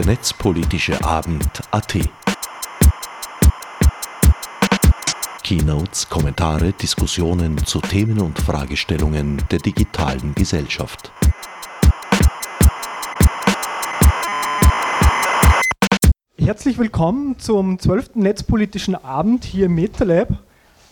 der netzpolitische Abend AT. Keynotes, Kommentare, Diskussionen zu Themen und Fragestellungen der digitalen Gesellschaft. Herzlich willkommen zum 12. Netzpolitischen Abend hier im MetaLab.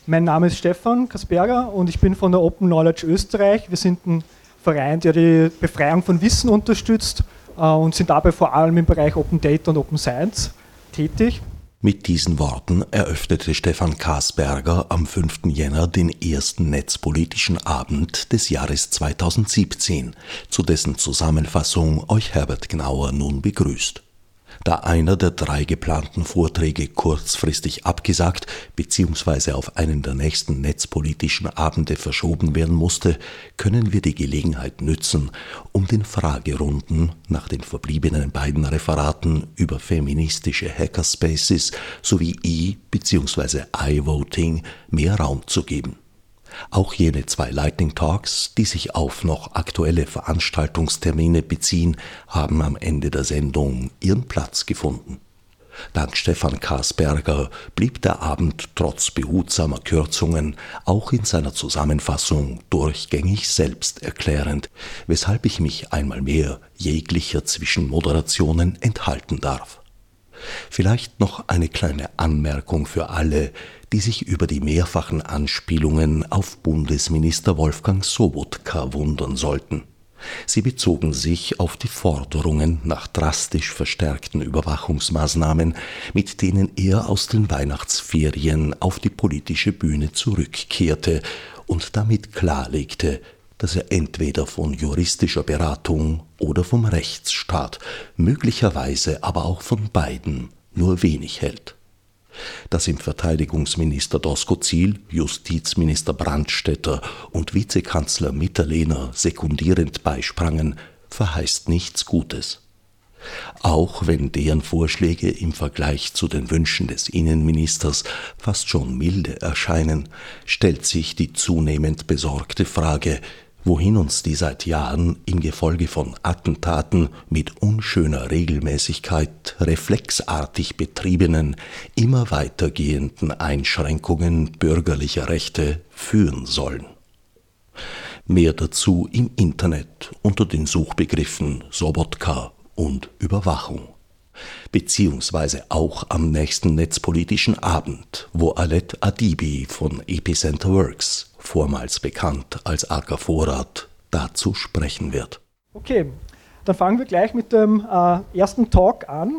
Mein Name ist Stefan Kasperger und ich bin von der Open Knowledge Österreich. Wir sind ein Verein, der die Befreiung von Wissen unterstützt und sind dabei vor allem im Bereich Open Data und Open Science tätig. Mit diesen Worten eröffnete Stefan Kasperger am 5. Jänner den ersten netzpolitischen Abend des Jahres 2017, zu dessen Zusammenfassung euch Herbert Gnauer nun begrüßt. Da einer der drei geplanten Vorträge kurzfristig abgesagt bzw. auf einen der nächsten netzpolitischen Abende verschoben werden musste, können wir die Gelegenheit nützen, um den Fragerunden nach den verbliebenen beiden Referaten über feministische Hackerspaces sowie E- bzw. I-Voting mehr Raum zu geben. Auch jene zwei Lightning Talks, die sich auf noch aktuelle Veranstaltungstermine beziehen, haben am Ende der Sendung ihren Platz gefunden. Dank Stefan Karsberger blieb der Abend trotz behutsamer Kürzungen auch in seiner Zusammenfassung durchgängig selbsterklärend, weshalb ich mich einmal mehr jeglicher Zwischenmoderationen enthalten darf. Vielleicht noch eine kleine Anmerkung für alle, die sich über die mehrfachen Anspielungen auf Bundesminister Wolfgang Sobotka wundern sollten. Sie bezogen sich auf die Forderungen nach drastisch verstärkten Überwachungsmaßnahmen, mit denen er aus den Weihnachtsferien auf die politische Bühne zurückkehrte und damit klarlegte, dass er entweder von juristischer Beratung oder vom Rechtsstaat, möglicherweise aber auch von beiden, nur wenig hält. Dass ihm Verteidigungsminister Doskozil, Justizminister Brandstätter und Vizekanzler Mitterlehner sekundierend beisprangen, verheißt nichts Gutes. Auch wenn deren Vorschläge im Vergleich zu den Wünschen des Innenministers fast schon milde erscheinen, stellt sich die zunehmend besorgte Frage, wohin uns die seit Jahren im Gefolge von Attentaten mit unschöner Regelmäßigkeit reflexartig betriebenen, immer weitergehenden Einschränkungen bürgerlicher Rechte führen sollen. Mehr dazu im Internet unter den Suchbegriffen Sobotka und Überwachung beziehungsweise auch am nächsten netzpolitischen Abend, wo Alet Adibi von Epicenter Works, vormals bekannt als Acker Vorrat, dazu sprechen wird. Okay, dann fangen wir gleich mit dem äh, ersten Talk an.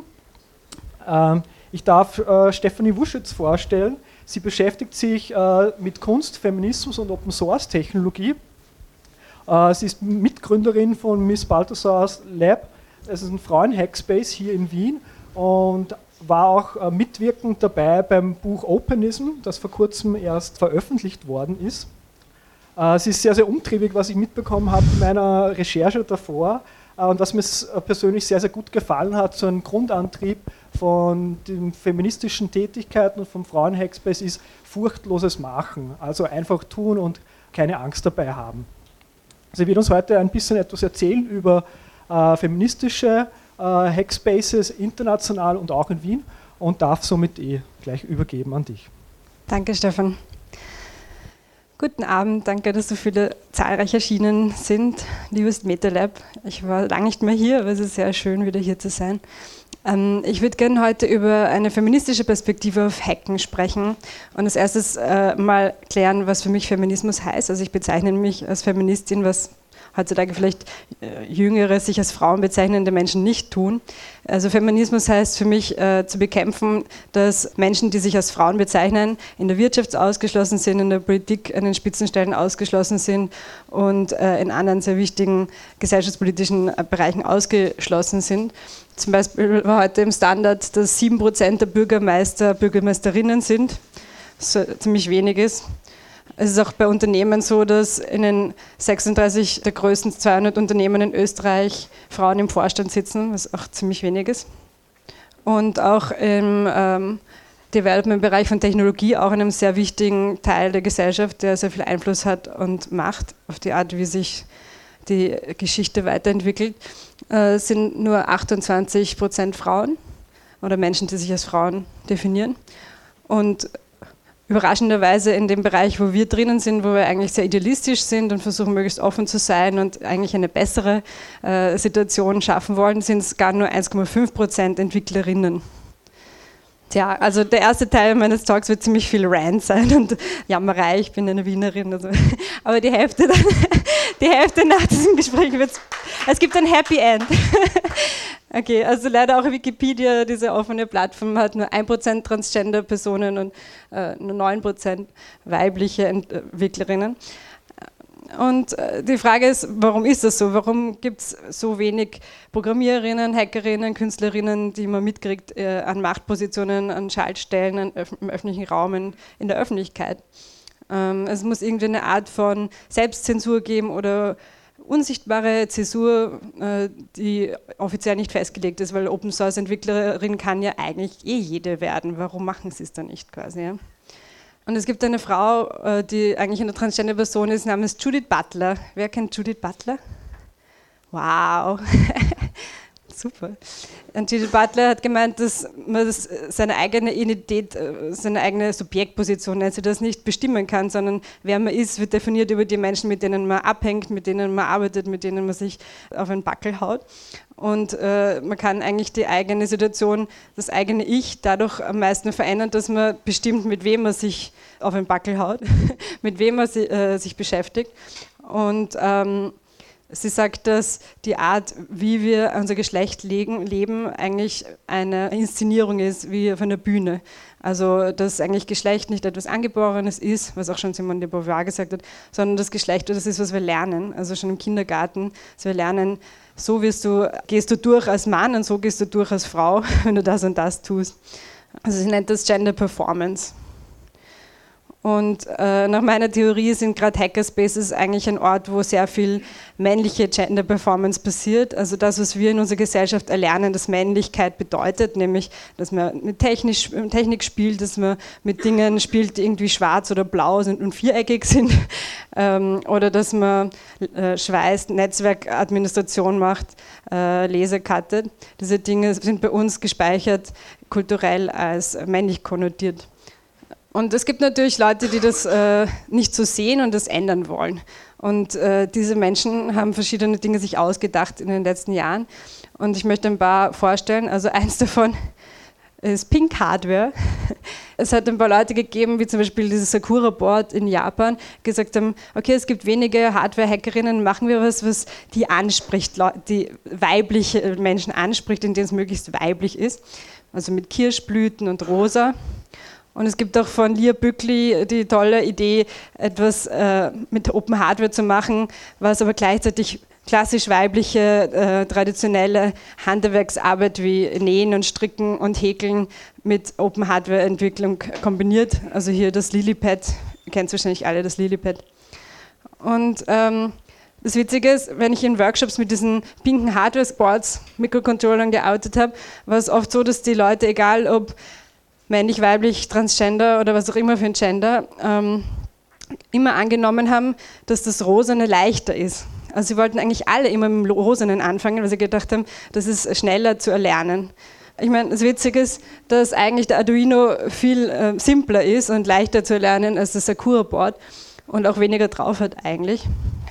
Ähm, ich darf äh, Stefanie Wuschitz vorstellen. Sie beschäftigt sich äh, mit Kunst, Feminismus und Open Source Technologie. Äh, sie ist Mitgründerin von Miss Balthasars Lab es ist ein Frauen-Hackspace hier in Wien und war auch äh, mitwirkend dabei beim Buch Openism, das vor kurzem erst veröffentlicht worden ist. Äh, sie ist sehr, sehr umtriebig, was ich mitbekommen habe in meiner Recherche davor äh, und was mir persönlich sehr, sehr gut gefallen hat, so ein Grundantrieb von den feministischen Tätigkeiten und vom Frauen-Hackspace ist furchtloses Machen, also einfach tun und keine Angst dabei haben. Sie wird uns heute ein bisschen etwas erzählen über äh, feministische äh, Hackspaces international und auch in Wien und darf somit eh gleich übergeben an dich. Danke, Stefan. Guten Abend, danke, dass so viele zahlreich erschienen sind. Liebes MetaLab, ich war lange nicht mehr hier, aber es ist sehr schön, wieder hier zu sein. Ähm, ich würde gerne heute über eine feministische Perspektive auf Hacken sprechen und als erstes äh, mal klären, was für mich Feminismus heißt. Also ich bezeichne mich als Feministin, was heutzutage vielleicht äh, jüngere, sich als Frauen bezeichnende Menschen nicht tun. Also Feminismus heißt für mich äh, zu bekämpfen, dass Menschen, die sich als Frauen bezeichnen, in der Wirtschaft ausgeschlossen sind, in der Politik an den Spitzenstellen ausgeschlossen sind und äh, in anderen sehr wichtigen gesellschaftspolitischen äh, Bereichen ausgeschlossen sind. Zum Beispiel war heute im Standard, dass 7% der Bürgermeister Bürgermeisterinnen sind, was ziemlich wenig ist. Es ist auch bei Unternehmen so, dass in den 36 der größten 200 Unternehmen in Österreich Frauen im Vorstand sitzen, was auch ziemlich wenig ist. Und auch im ähm, Development-Bereich von Technologie, auch einem sehr wichtigen Teil der Gesellschaft, der sehr viel Einfluss hat und Macht auf die Art, wie sich die Geschichte weiterentwickelt, äh, sind nur 28 Prozent Frauen oder Menschen, die sich als Frauen definieren. Und überraschenderweise in dem Bereich, wo wir drinnen sind, wo wir eigentlich sehr idealistisch sind und versuchen, möglichst offen zu sein und eigentlich eine bessere äh, Situation schaffen wollen, sind es gar nur 1,5 Prozent Entwicklerinnen. Tja, also der erste Teil meines Talks wird ziemlich viel Rant sein und Jammerei, ich bin eine Wienerin. Also, aber die Hälfte, die Hälfte nach diesem Gespräch wird es gibt ein Happy End. okay, also leider auch Wikipedia, diese offene Plattform, hat nur 1% Transgender-Personen und äh, nur 9% weibliche Entwicklerinnen. Und äh, die Frage ist, warum ist das so? Warum gibt es so wenig Programmiererinnen, Hackerinnen, Künstlerinnen, die man mitkriegt äh, an Machtpositionen, an Schaltstellen, an öf im öffentlichen Raum, in, in der Öffentlichkeit? Ähm, es muss irgendwie eine Art von Selbstzensur geben oder unsichtbare Zäsur, äh, die offiziell nicht festgelegt ist, weil Open Source Entwicklerin kann ja eigentlich eh jede werden. Warum machen sie es dann nicht quasi? Und es gibt eine Frau, äh, die eigentlich eine transgender Person ist, namens Judith Butler. Wer kennt Judith Butler? Wow. Super. Und Judith Butler hat gemeint, dass man das, seine eigene Identität, äh, seine eigene Subjektposition, nennt sie das, nicht bestimmen kann, sondern wer man ist, wird definiert über die Menschen, mit denen man abhängt, mit denen man arbeitet, mit denen man sich auf einen Backel haut. Und äh, man kann eigentlich die eigene Situation, das eigene Ich dadurch am meisten verändern, dass man bestimmt, mit wem man sich auf den Backel haut, mit wem man si äh, sich beschäftigt. Und ähm, sie sagt, dass die Art, wie wir unser Geschlecht legen, leben, eigentlich eine Inszenierung ist, wie auf einer Bühne. Also, dass eigentlich Geschlecht nicht etwas Angeborenes ist, was auch schon Simone de Beauvoir gesagt hat, sondern das Geschlecht, das ist, was wir lernen. Also schon im Kindergarten, dass wir lernen, so du, gehst du durch als Mann und so gehst du durch als Frau, wenn du das und das tust. Also sie nennt das Gender Performance. Und äh, nach meiner Theorie sind gerade Hackerspaces eigentlich ein Ort, wo sehr viel männliche Gender Performance passiert. Also das, was wir in unserer Gesellschaft erlernen, dass Männlichkeit bedeutet, nämlich, dass man mit Technik, Technik spielt, dass man mit Dingen spielt, die irgendwie schwarz oder blau sind und viereckig sind. ähm, oder dass man äh, schweißt, Netzwerkadministration macht, äh, Laser cuttet. Diese Dinge sind bei uns gespeichert kulturell als männlich konnotiert. Und es gibt natürlich Leute, die das äh, nicht so sehen und das ändern wollen. Und äh, diese Menschen haben verschiedene Dinge sich ausgedacht in den letzten Jahren. Und ich möchte ein paar vorstellen. Also eins davon ist Pink Hardware. Es hat ein paar Leute gegeben, wie zum Beispiel dieses Sakura Board in Japan, gesagt haben, okay, es gibt wenige Hardware-Hackerinnen, machen wir was, was die anspricht, die weibliche Menschen anspricht, in denen es möglichst weiblich ist. Also mit Kirschblüten und Rosa. Und es gibt auch von Lear Bückli die tolle Idee, etwas äh, mit Open Hardware zu machen, was aber gleichzeitig klassisch weibliche, äh, traditionelle Handwerksarbeit wie Nähen und Stricken und Häkeln mit Open Hardware Entwicklung kombiniert. Also hier das Lilipad, ihr kennt wahrscheinlich alle das Lilipad. Und ähm, das Witzige ist, wenn ich in Workshops mit diesen pinken Hardware-Sports, Mikrocontrollern geoutet habe, war es oft so, dass die Leute, egal ob männlich, weiblich, transgender oder was auch immer für ein Gender, ähm, immer angenommen haben, dass das Rosane leichter ist. Also sie wollten eigentlich alle immer mit dem Rosanen anfangen, weil sie gedacht haben, das ist schneller zu erlernen. Ich meine, das Witzige ist, dass eigentlich der Arduino viel äh, simpler ist und leichter zu erlernen als das Sakura-Board und auch weniger drauf hat eigentlich.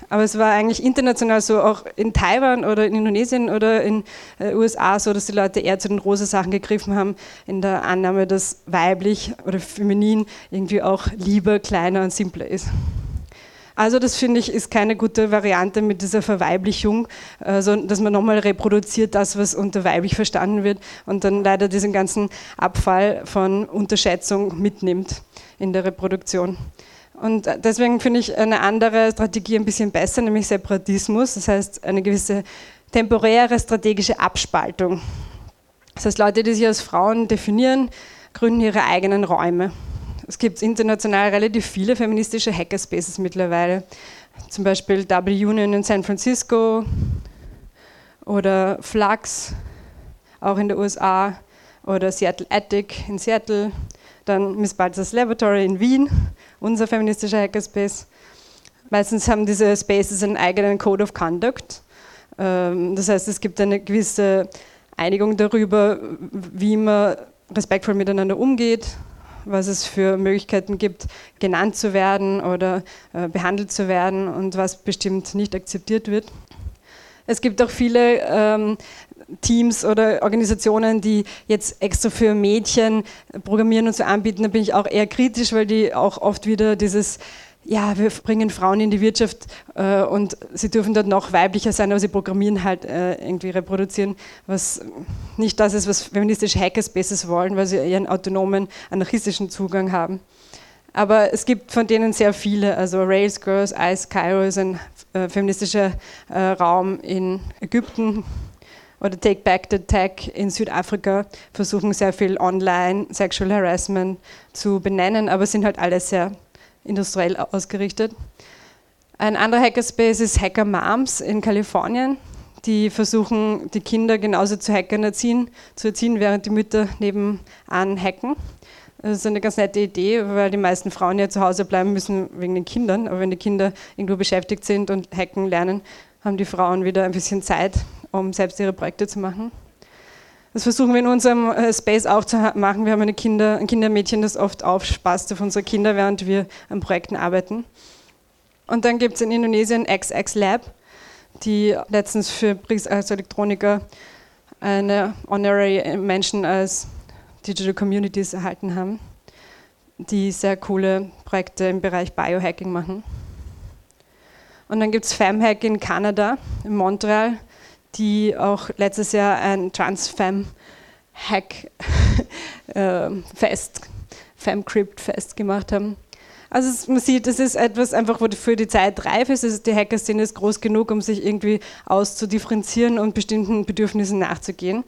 Aber es war eigentlich international so, auch in Taiwan oder in Indonesien oder in den äh, USA so, dass die Leute eher zu den rosa Sachen gegriffen haben, in der Annahme, dass weiblich oder feminin irgendwie auch lieber, kleiner und simpler ist. Also das finde ich ist keine gute Variante mit dieser Verweiblichung, also dass man nochmal reproduziert das, was unter weiblich verstanden wird und dann leider diesen ganzen Abfall von Unterschätzung mitnimmt in der Reproduktion. Und deswegen finde ich eine andere Strategie ein bisschen besser, nämlich Separatismus, das heißt eine gewisse temporäre strategische Abspaltung. Das heißt, Leute, die sich als Frauen definieren, gründen ihre eigenen Räume. Es gibt international relativ viele feministische Hackerspaces mittlerweile, zum Beispiel Double Union in San Francisco oder Flux, auch in den USA, oder Seattle Attic in Seattle, dann Miss Balzers Laboratory in Wien unser feministischer Hackerspace. Meistens haben diese Spaces einen eigenen Code of Conduct. Ähm, das heißt, es gibt eine gewisse Einigung darüber, wie man respektvoll miteinander umgeht, was es für Möglichkeiten gibt, genannt zu werden oder äh, behandelt zu werden und was bestimmt nicht akzeptiert wird. Es gibt auch viele ähm, Teams oder Organisationen, die jetzt extra für Mädchen programmieren und so anbieten. Da bin ich auch eher kritisch, weil die auch oft wieder dieses ja, wir bringen Frauen in die Wirtschaft äh, und sie dürfen dort noch weiblicher sein, aber sie programmieren halt äh, irgendwie reproduzieren, was nicht das ist, was feministische Hackerspaces wollen, weil sie ihren autonomen, anarchistischen Zugang haben. Aber es gibt von denen sehr viele, also Rails Girls, Ice Cairo ist ein äh, feministischer äh, Raum in Ägypten oder Take Back the Tech in Südafrika versuchen sehr viel online Sexual Harassment zu benennen, aber sind halt alle sehr industriell ausgerichtet. Ein anderer Hackerspace ist Hacker Moms in Kalifornien. Die versuchen, die Kinder genauso zu Hackern erziehen, zu erziehen, während die Mütter nebenan hacken. Das ist eine ganz nette Idee, weil die meisten Frauen ja zu Hause bleiben müssen wegen den Kindern. Aber wenn die Kinder irgendwo beschäftigt sind und hacken lernen, haben die Frauen wieder ein bisschen Zeit, um selbst ihre Projekte zu machen. Das versuchen wir in unserem äh, Space auch zu machen. Wir haben eine Kinder, ein Kindermädchen, das oft aufspasst auf unsere Kinder, während wir an Projekten arbeiten. Und dann gibt es in Indonesien XX Lab, die letztens für BRICS als Elektroniker eine Honorary Menschen als Digital Communities erhalten haben, die sehr coole Projekte im Bereich Biohacking machen. Und dann gibt es FemHack in Kanada, in Montreal, die auch letztes Jahr ein Trans-Fem-Hack-Fest, Femcrypt-Fest gemacht haben. Also man sieht, das ist etwas einfach, wofür die Zeit reif ist. Also die Hacker-Szene ist groß genug, um sich irgendwie auszudifferenzieren und bestimmten Bedürfnissen nachzugehen.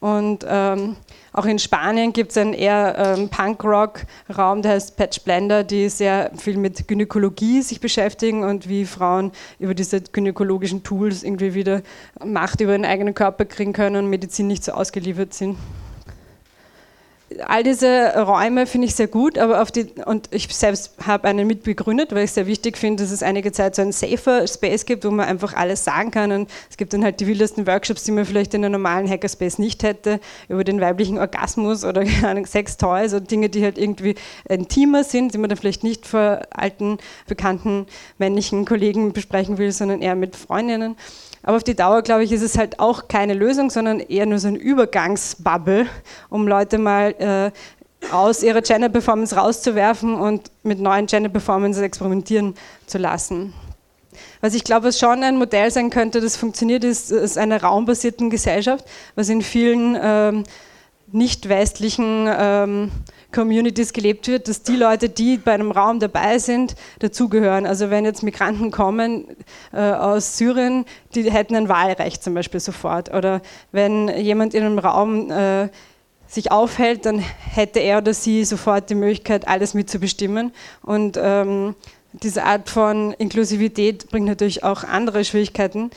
Und ähm, auch in Spanien gibt es einen eher ähm, Punk-Rock-Raum, der heißt Patch Blender, die sehr viel mit Gynäkologie sich beschäftigen und wie Frauen über diese gynäkologischen Tools irgendwie wieder Macht über ihren eigenen Körper kriegen können und Medizin nicht so ausgeliefert sind all diese Räume finde ich sehr gut, aber auf die, und ich selbst habe einen mitbegründet, weil ich sehr wichtig finde, dass es einige Zeit so ein safer Space gibt, wo man einfach alles sagen kann. Und es gibt dann halt die wildesten Workshops, die man vielleicht in einem normalen Hackerspace nicht hätte, über den weiblichen Orgasmus oder Sex Toys oder Dinge, die halt irgendwie intimer sind, die man dann vielleicht nicht vor alten, bekannten männlichen Kollegen besprechen will, sondern eher mit Freundinnen. Aber auf die Dauer, glaube ich, ist es halt auch keine Lösung, sondern eher nur so ein Übergangsbubble, um Leute mal äh, aus ihrer Channel Performance rauszuwerfen und mit neuen Channel Performances experimentieren zu lassen. Was ich glaube, was schon ein Modell sein könnte, das funktioniert, ist, ist eine raumbasierten Gesellschaft, was in vielen ähm, nicht westlichen ähm, Communities gelebt wird, dass die Leute, die bei einem Raum dabei sind, dazugehören. Also wenn jetzt Migranten kommen äh, aus Syrien, die hätten ein Wahlrecht zum Beispiel sofort. Oder wenn jemand in einem Raum äh, sich aufhält, dann hätte er oder sie sofort die Möglichkeit, alles mitzubestimmen. Und ähm, diese Art von Inklusivität bringt natürlich auch andere Schwierigkeiten.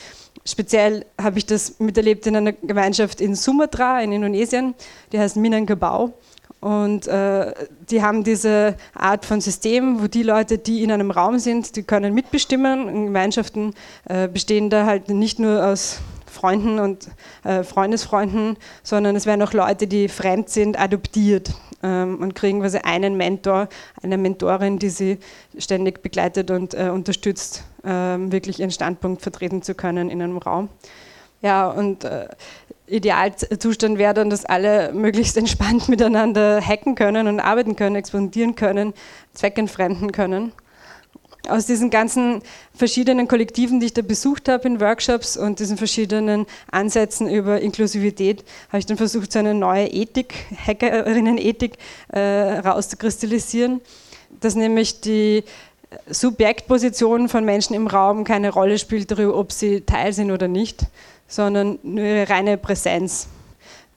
Speziell habe ich das miterlebt in einer Gemeinschaft in Sumatra in Indonesien, die heißt Minangkabau. Und äh, die haben diese Art von System, wo die Leute, die in einem Raum sind, die können mitbestimmen. Und Gemeinschaften äh, bestehen da halt nicht nur aus Freunden und äh, Freundesfreunden, sondern es werden auch Leute, die fremd sind, adoptiert und kriegen quasi einen Mentor, eine Mentorin, die sie ständig begleitet und äh, unterstützt, ähm, wirklich ihren Standpunkt vertreten zu können in einem Raum. Ja, und äh, Idealzustand wäre dann, dass alle möglichst entspannt miteinander hacken können und arbeiten können, expandieren können, zweckentfremden können. Aus diesen ganzen verschiedenen Kollektiven, die ich da besucht habe in Workshops und diesen verschiedenen Ansätzen über Inklusivität, habe ich dann versucht, so eine neue Ethik, Hackerinnen-Ethik äh, rauszukristallisieren, dass nämlich die Subjektposition von Menschen im Raum keine Rolle spielt darüber, ob sie Teil sind oder nicht, sondern nur ihre reine Präsenz.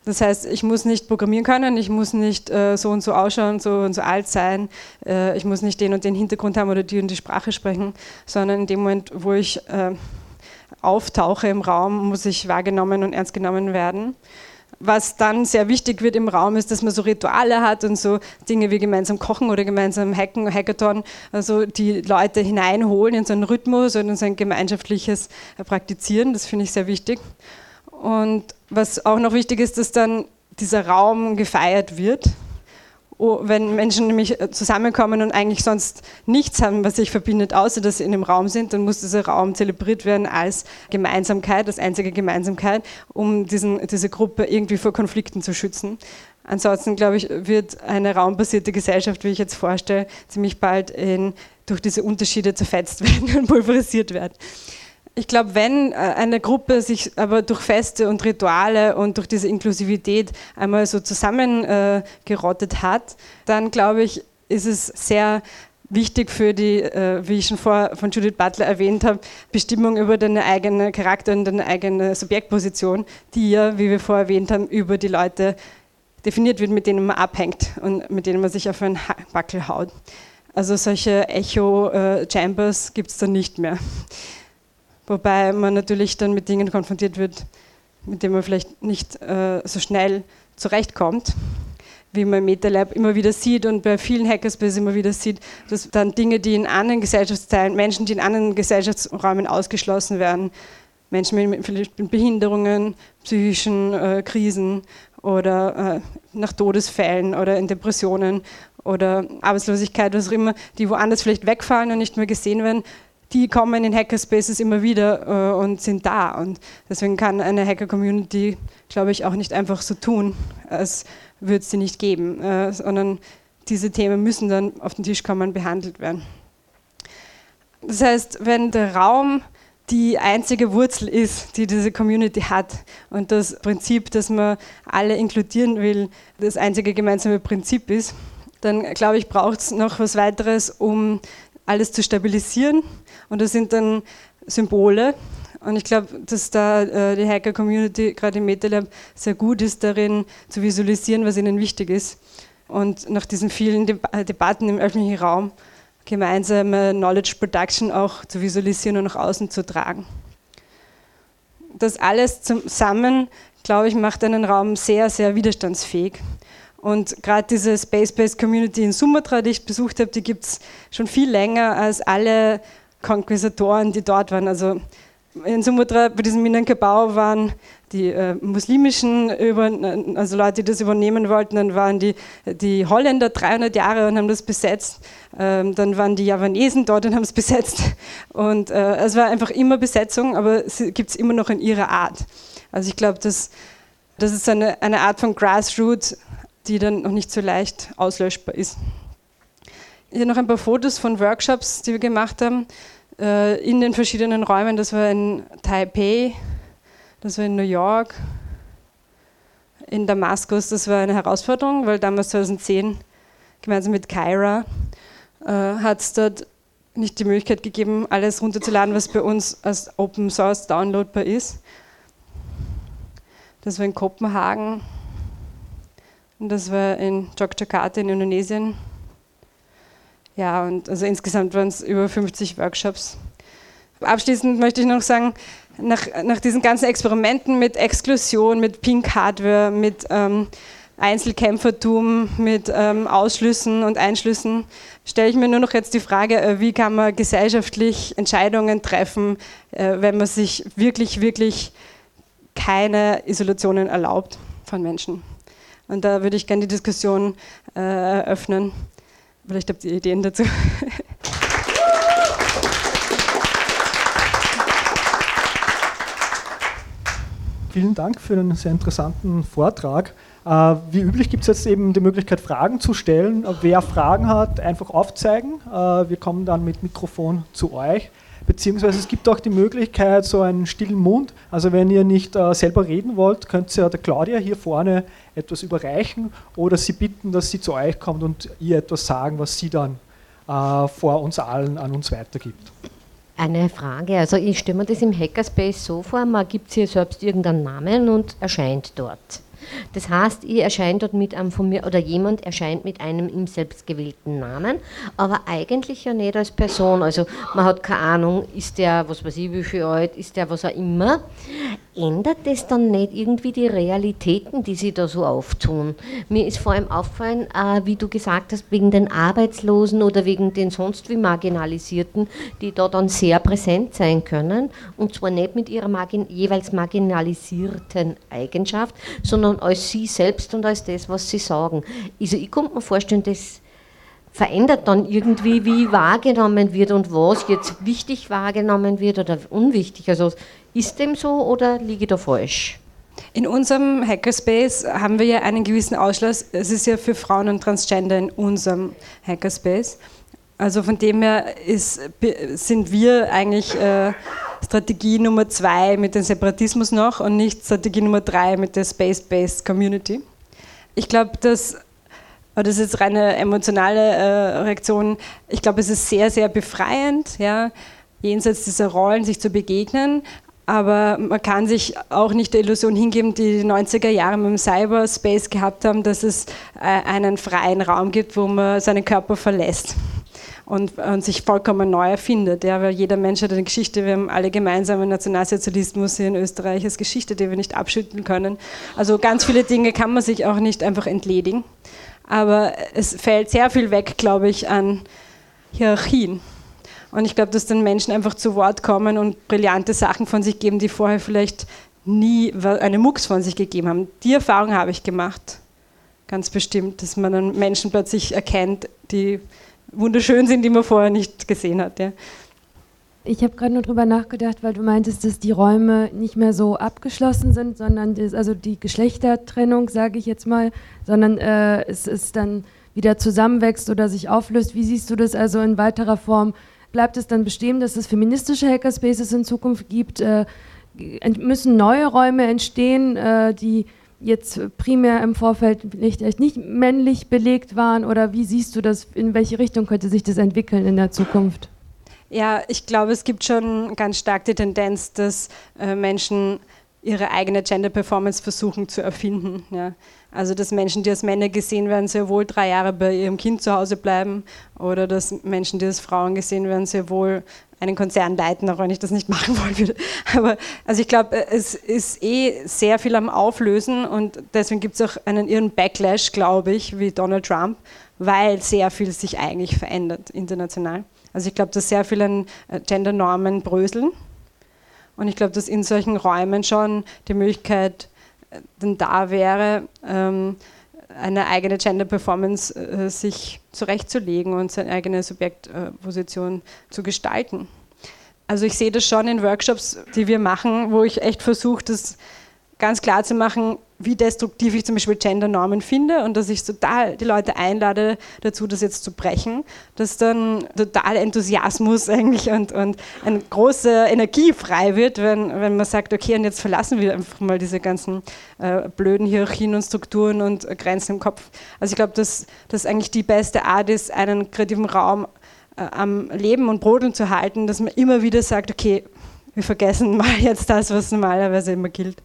Das heißt, ich muss nicht programmieren können, ich muss nicht äh, so und so ausschauen, so und so alt sein, äh, ich muss nicht den und den Hintergrund haben oder die und die Sprache sprechen, sondern in dem Moment, wo ich äh, auftauche im Raum, muss ich wahrgenommen und ernst genommen werden. was dann sehr wichtig wird im Raum, ist, dass man so Rituale hat und so Dinge wie gemeinsam kochen oder gemeinsam hacken, Hackathon, also die Leute hineinholen in so einen Rhythmus und in so ein gemeinschaftliches Praktizieren. Das finde ich sehr wichtig. Und was auch noch wichtig ist, dass dann dieser Raum gefeiert wird Oh, wenn Menschen nämlich äh, zusammenkommen und eigentlich sonst nichts haben, was sich verbindet, außer dass sie in einem Raum sind, dann muss dieser Raum zelebriert werden als Gemeinsamkeit, als einzige Gemeinsamkeit, um diesen, diese Gruppe irgendwie vor Konflikten zu schützen. Ansonsten, glaube ich, wird eine raumbasierte Gesellschaft, wie ich jetzt vorstelle, ziemlich bald in, durch diese Unterschiede zerfetzt werden und pulverisiert werden ich glaube, wenn äh, eine Gruppe sich aber durch Feste und Rituale und durch diese Inklusivität einmal so zusammengerottet äh, hat, dann glaube ich, ist es sehr wichtig für die, äh, wie ich schon vorher von Judith Butler erwähnt habe, Bestimmung über deine eigene Charakter und deine eigene Subjektposition, die ja, wie wir vorher erwähnt haben, über die Leute definiert wird, mit denen man abhängt und mit denen man sich auf einen Backel haut. Also solche Echo-Chambers gibt es dann nicht mehr. Wobei man natürlich dann mit Dingen konfrontiert wird, mit denen man vielleicht nicht äh, so schnell zurechtkommt, wie man im MetaLab immer wieder sieht und bei vielen Hackerspaces immer wieder sieht, dass dann Dinge, die in anderen Gesellschaftsteilen, Menschen, die in anderen Gesellschaftsräumen ausgeschlossen werden, Menschen mit, vielleicht mit Behinderungen, psychischen äh, Krisen oder äh, nach Todesfällen oder in Depressionen oder Arbeitslosigkeit, was auch immer, die woanders vielleicht wegfallen und nicht mehr gesehen werden, die kommen in Hackerspaces immer wieder äh, und sind da. Und deswegen kann eine Hacker-Community, glaube ich, auch nicht einfach so tun, als würde es sie nicht geben, äh, sondern diese Themen müssen dann auf den Tisch kommen und behandelt werden. Das heißt, wenn der Raum die einzige Wurzel ist, die diese Community hat und das Prinzip, dass man alle inkludieren will, das einzige gemeinsame Prinzip ist, dann glaube ich, braucht es noch was weiteres, um alles zu stabilisieren. Und das sind dann Symbole. Und ich glaube, dass da äh, die Hacker-Community gerade im MetaLab sehr gut ist darin zu visualisieren, was ihnen wichtig ist. Und nach diesen vielen Deb äh, Debatten im öffentlichen Raum gemeinsame Knowledge Production auch zu visualisieren und nach außen zu tragen. Das alles zusammen, glaube ich, macht einen Raum sehr, sehr widerstandsfähig. Und gerade diese Space-Based Community in Sumatra, die ich besucht habe, die gibt es schon viel länger als alle Konquistatoren, die dort waren. Also in Sumatra bei diesem Minangkabau waren die äh, muslimischen, über, also Leute, die das übernehmen wollten, dann waren die, die Holländer 300 Jahre und haben das besetzt. Ähm, dann waren die Javanesen dort und haben es besetzt. Und äh, es war einfach immer Besetzung, aber es gibt es immer noch in ihrer Art. Also ich glaube, das, das ist eine, eine Art von Grassroots die dann noch nicht so leicht auslöschbar ist. Hier noch ein paar Fotos von Workshops, die wir gemacht haben äh, in den verschiedenen Räumen. Das war in Taipei, das war in New York, in Damaskus. Das war eine Herausforderung, weil damals 2010 gemeinsam mit Kyra äh, hat es dort nicht die Möglichkeit gegeben, alles runterzuladen, was bei uns als Open Source downloadbar ist. Das war in Kopenhagen, und das war in Yogyakarta in Indonesien. Ja, und also insgesamt waren es über 50 Workshops. Abschließend möchte ich noch sagen, nach, nach diesen ganzen Experimenten mit Exklusion, mit Pink Hardware, mit ähm, Einzelkämpfertum, mit ähm, Ausschlüssen und Einschlüssen, stelle ich mir nur noch jetzt die Frage, äh, wie kann man gesellschaftlich Entscheidungen treffen, äh, wenn man sich wirklich, wirklich keine Isolationen erlaubt von Menschen. Und da würde ich gerne die Diskussion äh, eröffnen. Vielleicht habt ihr Ideen dazu. Vielen Dank für einen sehr interessanten Vortrag. Äh, wie üblich gibt es jetzt eben die Möglichkeit, Fragen zu stellen. Wer Fragen hat, einfach aufzeigen. Äh, wir kommen dann mit Mikrofon zu euch. Beziehungsweise es gibt auch die Möglichkeit, so einen stillen Mund. Also wenn ihr nicht äh, selber reden wollt, könnt ihr der Claudia hier vorne etwas überreichen oder sie bitten, dass sie zu euch kommt und ihr etwas sagen, was sie dann äh, vor uns allen an uns weitergibt. Eine Frage, also ich stelle mir das im Hackerspace so vor, man gibt sich selbst irgendeinen Namen und erscheint dort. Das heißt, ich erscheine dort mit einem von mir oder jemand erscheint mit einem ihm selbst gewählten Namen, aber eigentlich ja nicht als Person. Also man hat keine Ahnung, ist der, was weiß ich, wie viel alt, ist der was auch immer. ändert das dann nicht irgendwie die Realitäten, die sie da so auftun? Mir ist vor allem aufgefallen, äh, wie du gesagt hast, wegen den Arbeitslosen oder wegen den sonst wie Marginalisierten, die da dann sehr präsent sein können und zwar nicht mit ihrer margin jeweils marginalisierten Eigenschaft, sondern als sie selbst und als das, was sie sagen. Also ich konnte mir vorstellen, das verändert dann irgendwie, wie wahrgenommen wird und was jetzt wichtig wahrgenommen wird oder unwichtig. Also ist dem so oder liege ich da falsch? In unserem Hackerspace haben wir ja einen gewissen Ausschluss. Es ist ja für Frauen und Transgender in unserem Hackerspace. Also von dem her ist, sind wir eigentlich äh, Strategie Nummer zwei mit dem Separatismus noch und nicht Strategie Nummer drei mit der Space-Based Community. Ich glaube, dass das ist jetzt reine emotionale äh, Reaktion. Ich glaube, es ist sehr, sehr befreiend, ja, jenseits dieser Rollen sich zu begegnen. Aber man kann sich auch nicht der Illusion hingeben, die die 90er Jahre mit dem Cyberspace gehabt haben, dass es äh, einen freien Raum gibt, wo man seinen Körper verlässt und, und sich vollkommen neu erfindet. Ja, weil jeder Mensch hat eine Geschichte. Wir haben alle gemeinsam einen Nationalsozialismus hier in Österreich als Geschichte, die wir nicht abschütteln können. Also ganz viele Dinge kann man sich auch nicht einfach entledigen. Aber es fällt sehr viel weg, glaube ich, an Hierarchien. Und ich glaube, dass dann Menschen einfach zu Wort kommen und brillante Sachen von sich geben, die vorher vielleicht nie eine Mucks von sich gegeben haben. Die Erfahrung habe ich gemacht. Ganz bestimmt, dass man dann Menschen plötzlich erkennt, die wunderschön sind, die man vorher nicht gesehen hat. Ja. Ich habe gerade nur darüber nachgedacht, weil du meintest, dass die Räume nicht mehr so abgeschlossen sind, sondern das, also die Geschlechtertrennung, sage ich jetzt mal, sondern äh, es ist dann wieder zusammenwächst oder sich auflöst. Wie siehst du das also in weiterer Form? Bleibt es dann bestehen, dass es feministische Hackerspaces in Zukunft gibt? Äh, müssen neue Räume entstehen, äh, die jetzt primär im Vorfeld vielleicht nicht männlich belegt waren? Oder wie siehst du das? In welche Richtung könnte sich das entwickeln in der Zukunft? Ja, ich glaube, es gibt schon ganz stark die Tendenz, dass äh, Menschen ihre eigene Gender Performance versuchen zu erfinden. Ja. Also dass Menschen, die als Männer gesehen werden, sehr wohl drei Jahre bei ihrem Kind zu Hause bleiben oder dass Menschen, die als Frauen gesehen werden, sehr wohl einen Konzern leiten, auch wenn ich das nicht machen wollen würde. Aber also ich glaube, es ist eh sehr viel am Auflösen und deswegen gibt es auch einen irren Backlash, glaube ich, wie Donald Trump, weil sehr viel sich eigentlich verändert international. Also ich glaube, dass sehr viele äh, Gendernormen bröseln. Und ich glaube, dass in solchen Räumen schon die Möglichkeit äh, dann da wäre, ähm, eine eigene Gender-Performance äh, sich zurechtzulegen und seine eigene Subjektposition zu gestalten. Also ich sehe das schon in Workshops, die wir machen, wo ich echt versuche, das ganz klar zu machen, wie destruktiv ich zum Beispiel Gendernormen finde und dass ich total die Leute einlade dazu, das jetzt zu brechen, dass dann total Enthusiasmus eigentlich und, und eine große Energie frei wird, wenn, wenn man sagt, okay, und jetzt verlassen wir einfach mal diese ganzen äh, blöden Hierarchien und Strukturen und Grenzen im Kopf. Also ich glaube, dass das eigentlich die beste Art ist, einen kreativen Raum äh, am Leben und Brodeln zu halten, dass man immer wieder sagt, okay, wir vergessen mal jetzt das, was normalerweise immer gilt.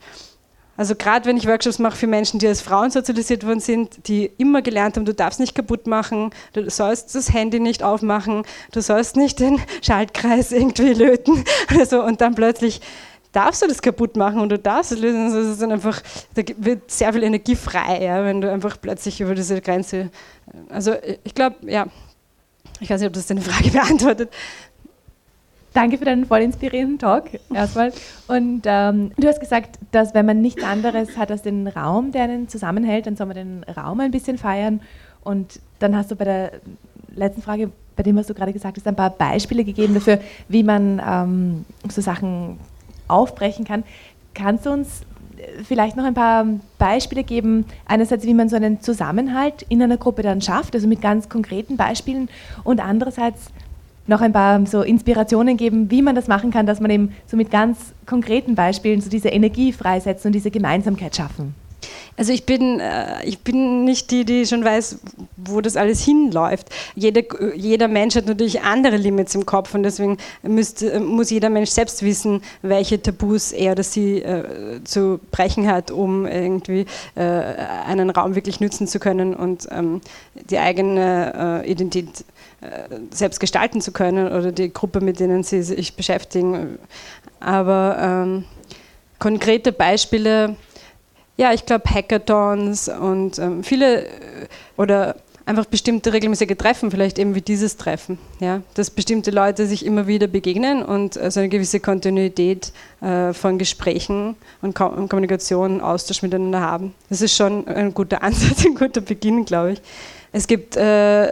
Also gerade wenn ich Workshops mache für Menschen, die als Frauen sozialisiert worden sind, die immer gelernt haben, du darfst nicht kaputt machen, du sollst das Handy nicht aufmachen, du sollst nicht den Schaltkreis irgendwie löten oder so und dann plötzlich darfst du das kaputt machen und du darfst es lösen. Also das ist dann einfach, da wird sehr viel Energie frei, ja, wenn du einfach plötzlich über diese Grenze. Also ich glaube, ja, ich weiß nicht, ob das deine Frage beantwortet. Danke für deinen voll inspirierenden Talk erstmal. Und ähm, du hast gesagt, dass wenn man nichts anderes hat als den Raum, der einen zusammenhält, dann soll man den Raum ein bisschen feiern. Und dann hast du bei der letzten Frage, bei dem, was du gerade gesagt hast, ein paar Beispiele gegeben dafür, wie man ähm, so Sachen aufbrechen kann. Kannst du uns vielleicht noch ein paar Beispiele geben, einerseits, wie man so einen Zusammenhalt in einer Gruppe dann schafft, also mit ganz konkreten Beispielen, und andererseits, noch ein paar so Inspirationen geben, wie man das machen kann, dass man eben so mit ganz konkreten Beispielen so diese Energie freisetzen und diese Gemeinsamkeit schaffen. Also ich bin, äh, ich bin nicht die, die schon weiß, wo das alles hinläuft. Jeder, jeder Mensch hat natürlich andere Limits im Kopf und deswegen müsste, muss jeder Mensch selbst wissen, welche Tabus er oder sie äh, zu brechen hat, um irgendwie äh, einen Raum wirklich nützen zu können und ähm, die eigene äh, Identität äh, selbst gestalten zu können oder die Gruppe, mit denen sie sich beschäftigen. Aber ähm, konkrete Beispiele, ja, ich glaube Hackathons und ähm, viele oder einfach bestimmte regelmäßige Treffen, vielleicht eben wie dieses Treffen, ja, dass bestimmte Leute sich immer wieder begegnen und also eine gewisse Kontinuität äh, von Gesprächen und, Ko und Kommunikation, Austausch miteinander haben. Das ist schon ein guter Ansatz, ein guter Beginn, glaube ich. Es gibt äh,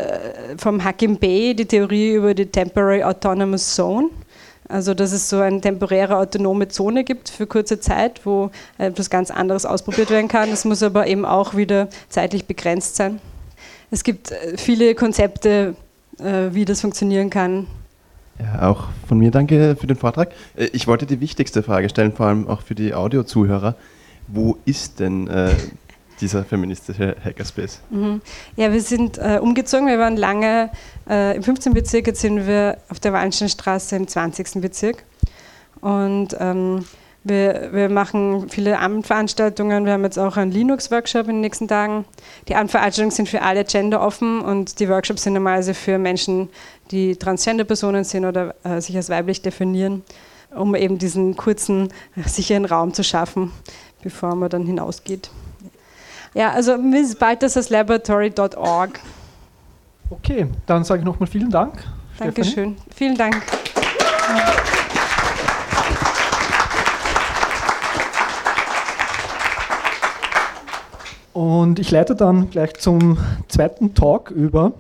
vom Hakim Bey die Theorie über die Temporary Autonomous Zone. Also, dass es so eine temporäre autonome Zone gibt für kurze Zeit, wo etwas ganz anderes ausprobiert werden kann. Das muss aber eben auch wieder zeitlich begrenzt sein es gibt äh, viele Konzepte, äh, wie das funktionieren kann. Ja, auch von mir danke für den Vortrag. Äh, ich wollte die wichtigste Frage stellen, vor allem auch für die Audio-Zuhörer. Wo ist denn äh, dieser feministische Hackerspace? Mhm. Ja, wir sind äh, umgezogen. Wir waren lange äh, im 15. Bezirk, jetzt sind wir auf der Wallensteinstraße im 20. Bezirk. Und ähm, wir, wir, machen viele Abendveranstaltungen. Wir haben jetzt auch einen Linux-Workshop in den nächsten Tagen. Die Abendveranstaltungen sind für alle Gender offen und die Workshops sind normalerweise für Menschen, die Transgender-Personen sind oder äh, sich als weiblich definieren, um eben diesen kurzen, sicheren Raum zu schaffen, bevor man dann hinausgeht. Ja, also Miss Balthasarslaboratory.org. Okay, dann sage ich nochmal vielen Dank. Dankeschön. Stephanie. Vielen Dank. Und ich leite dann gleich zum zweiten Talk über.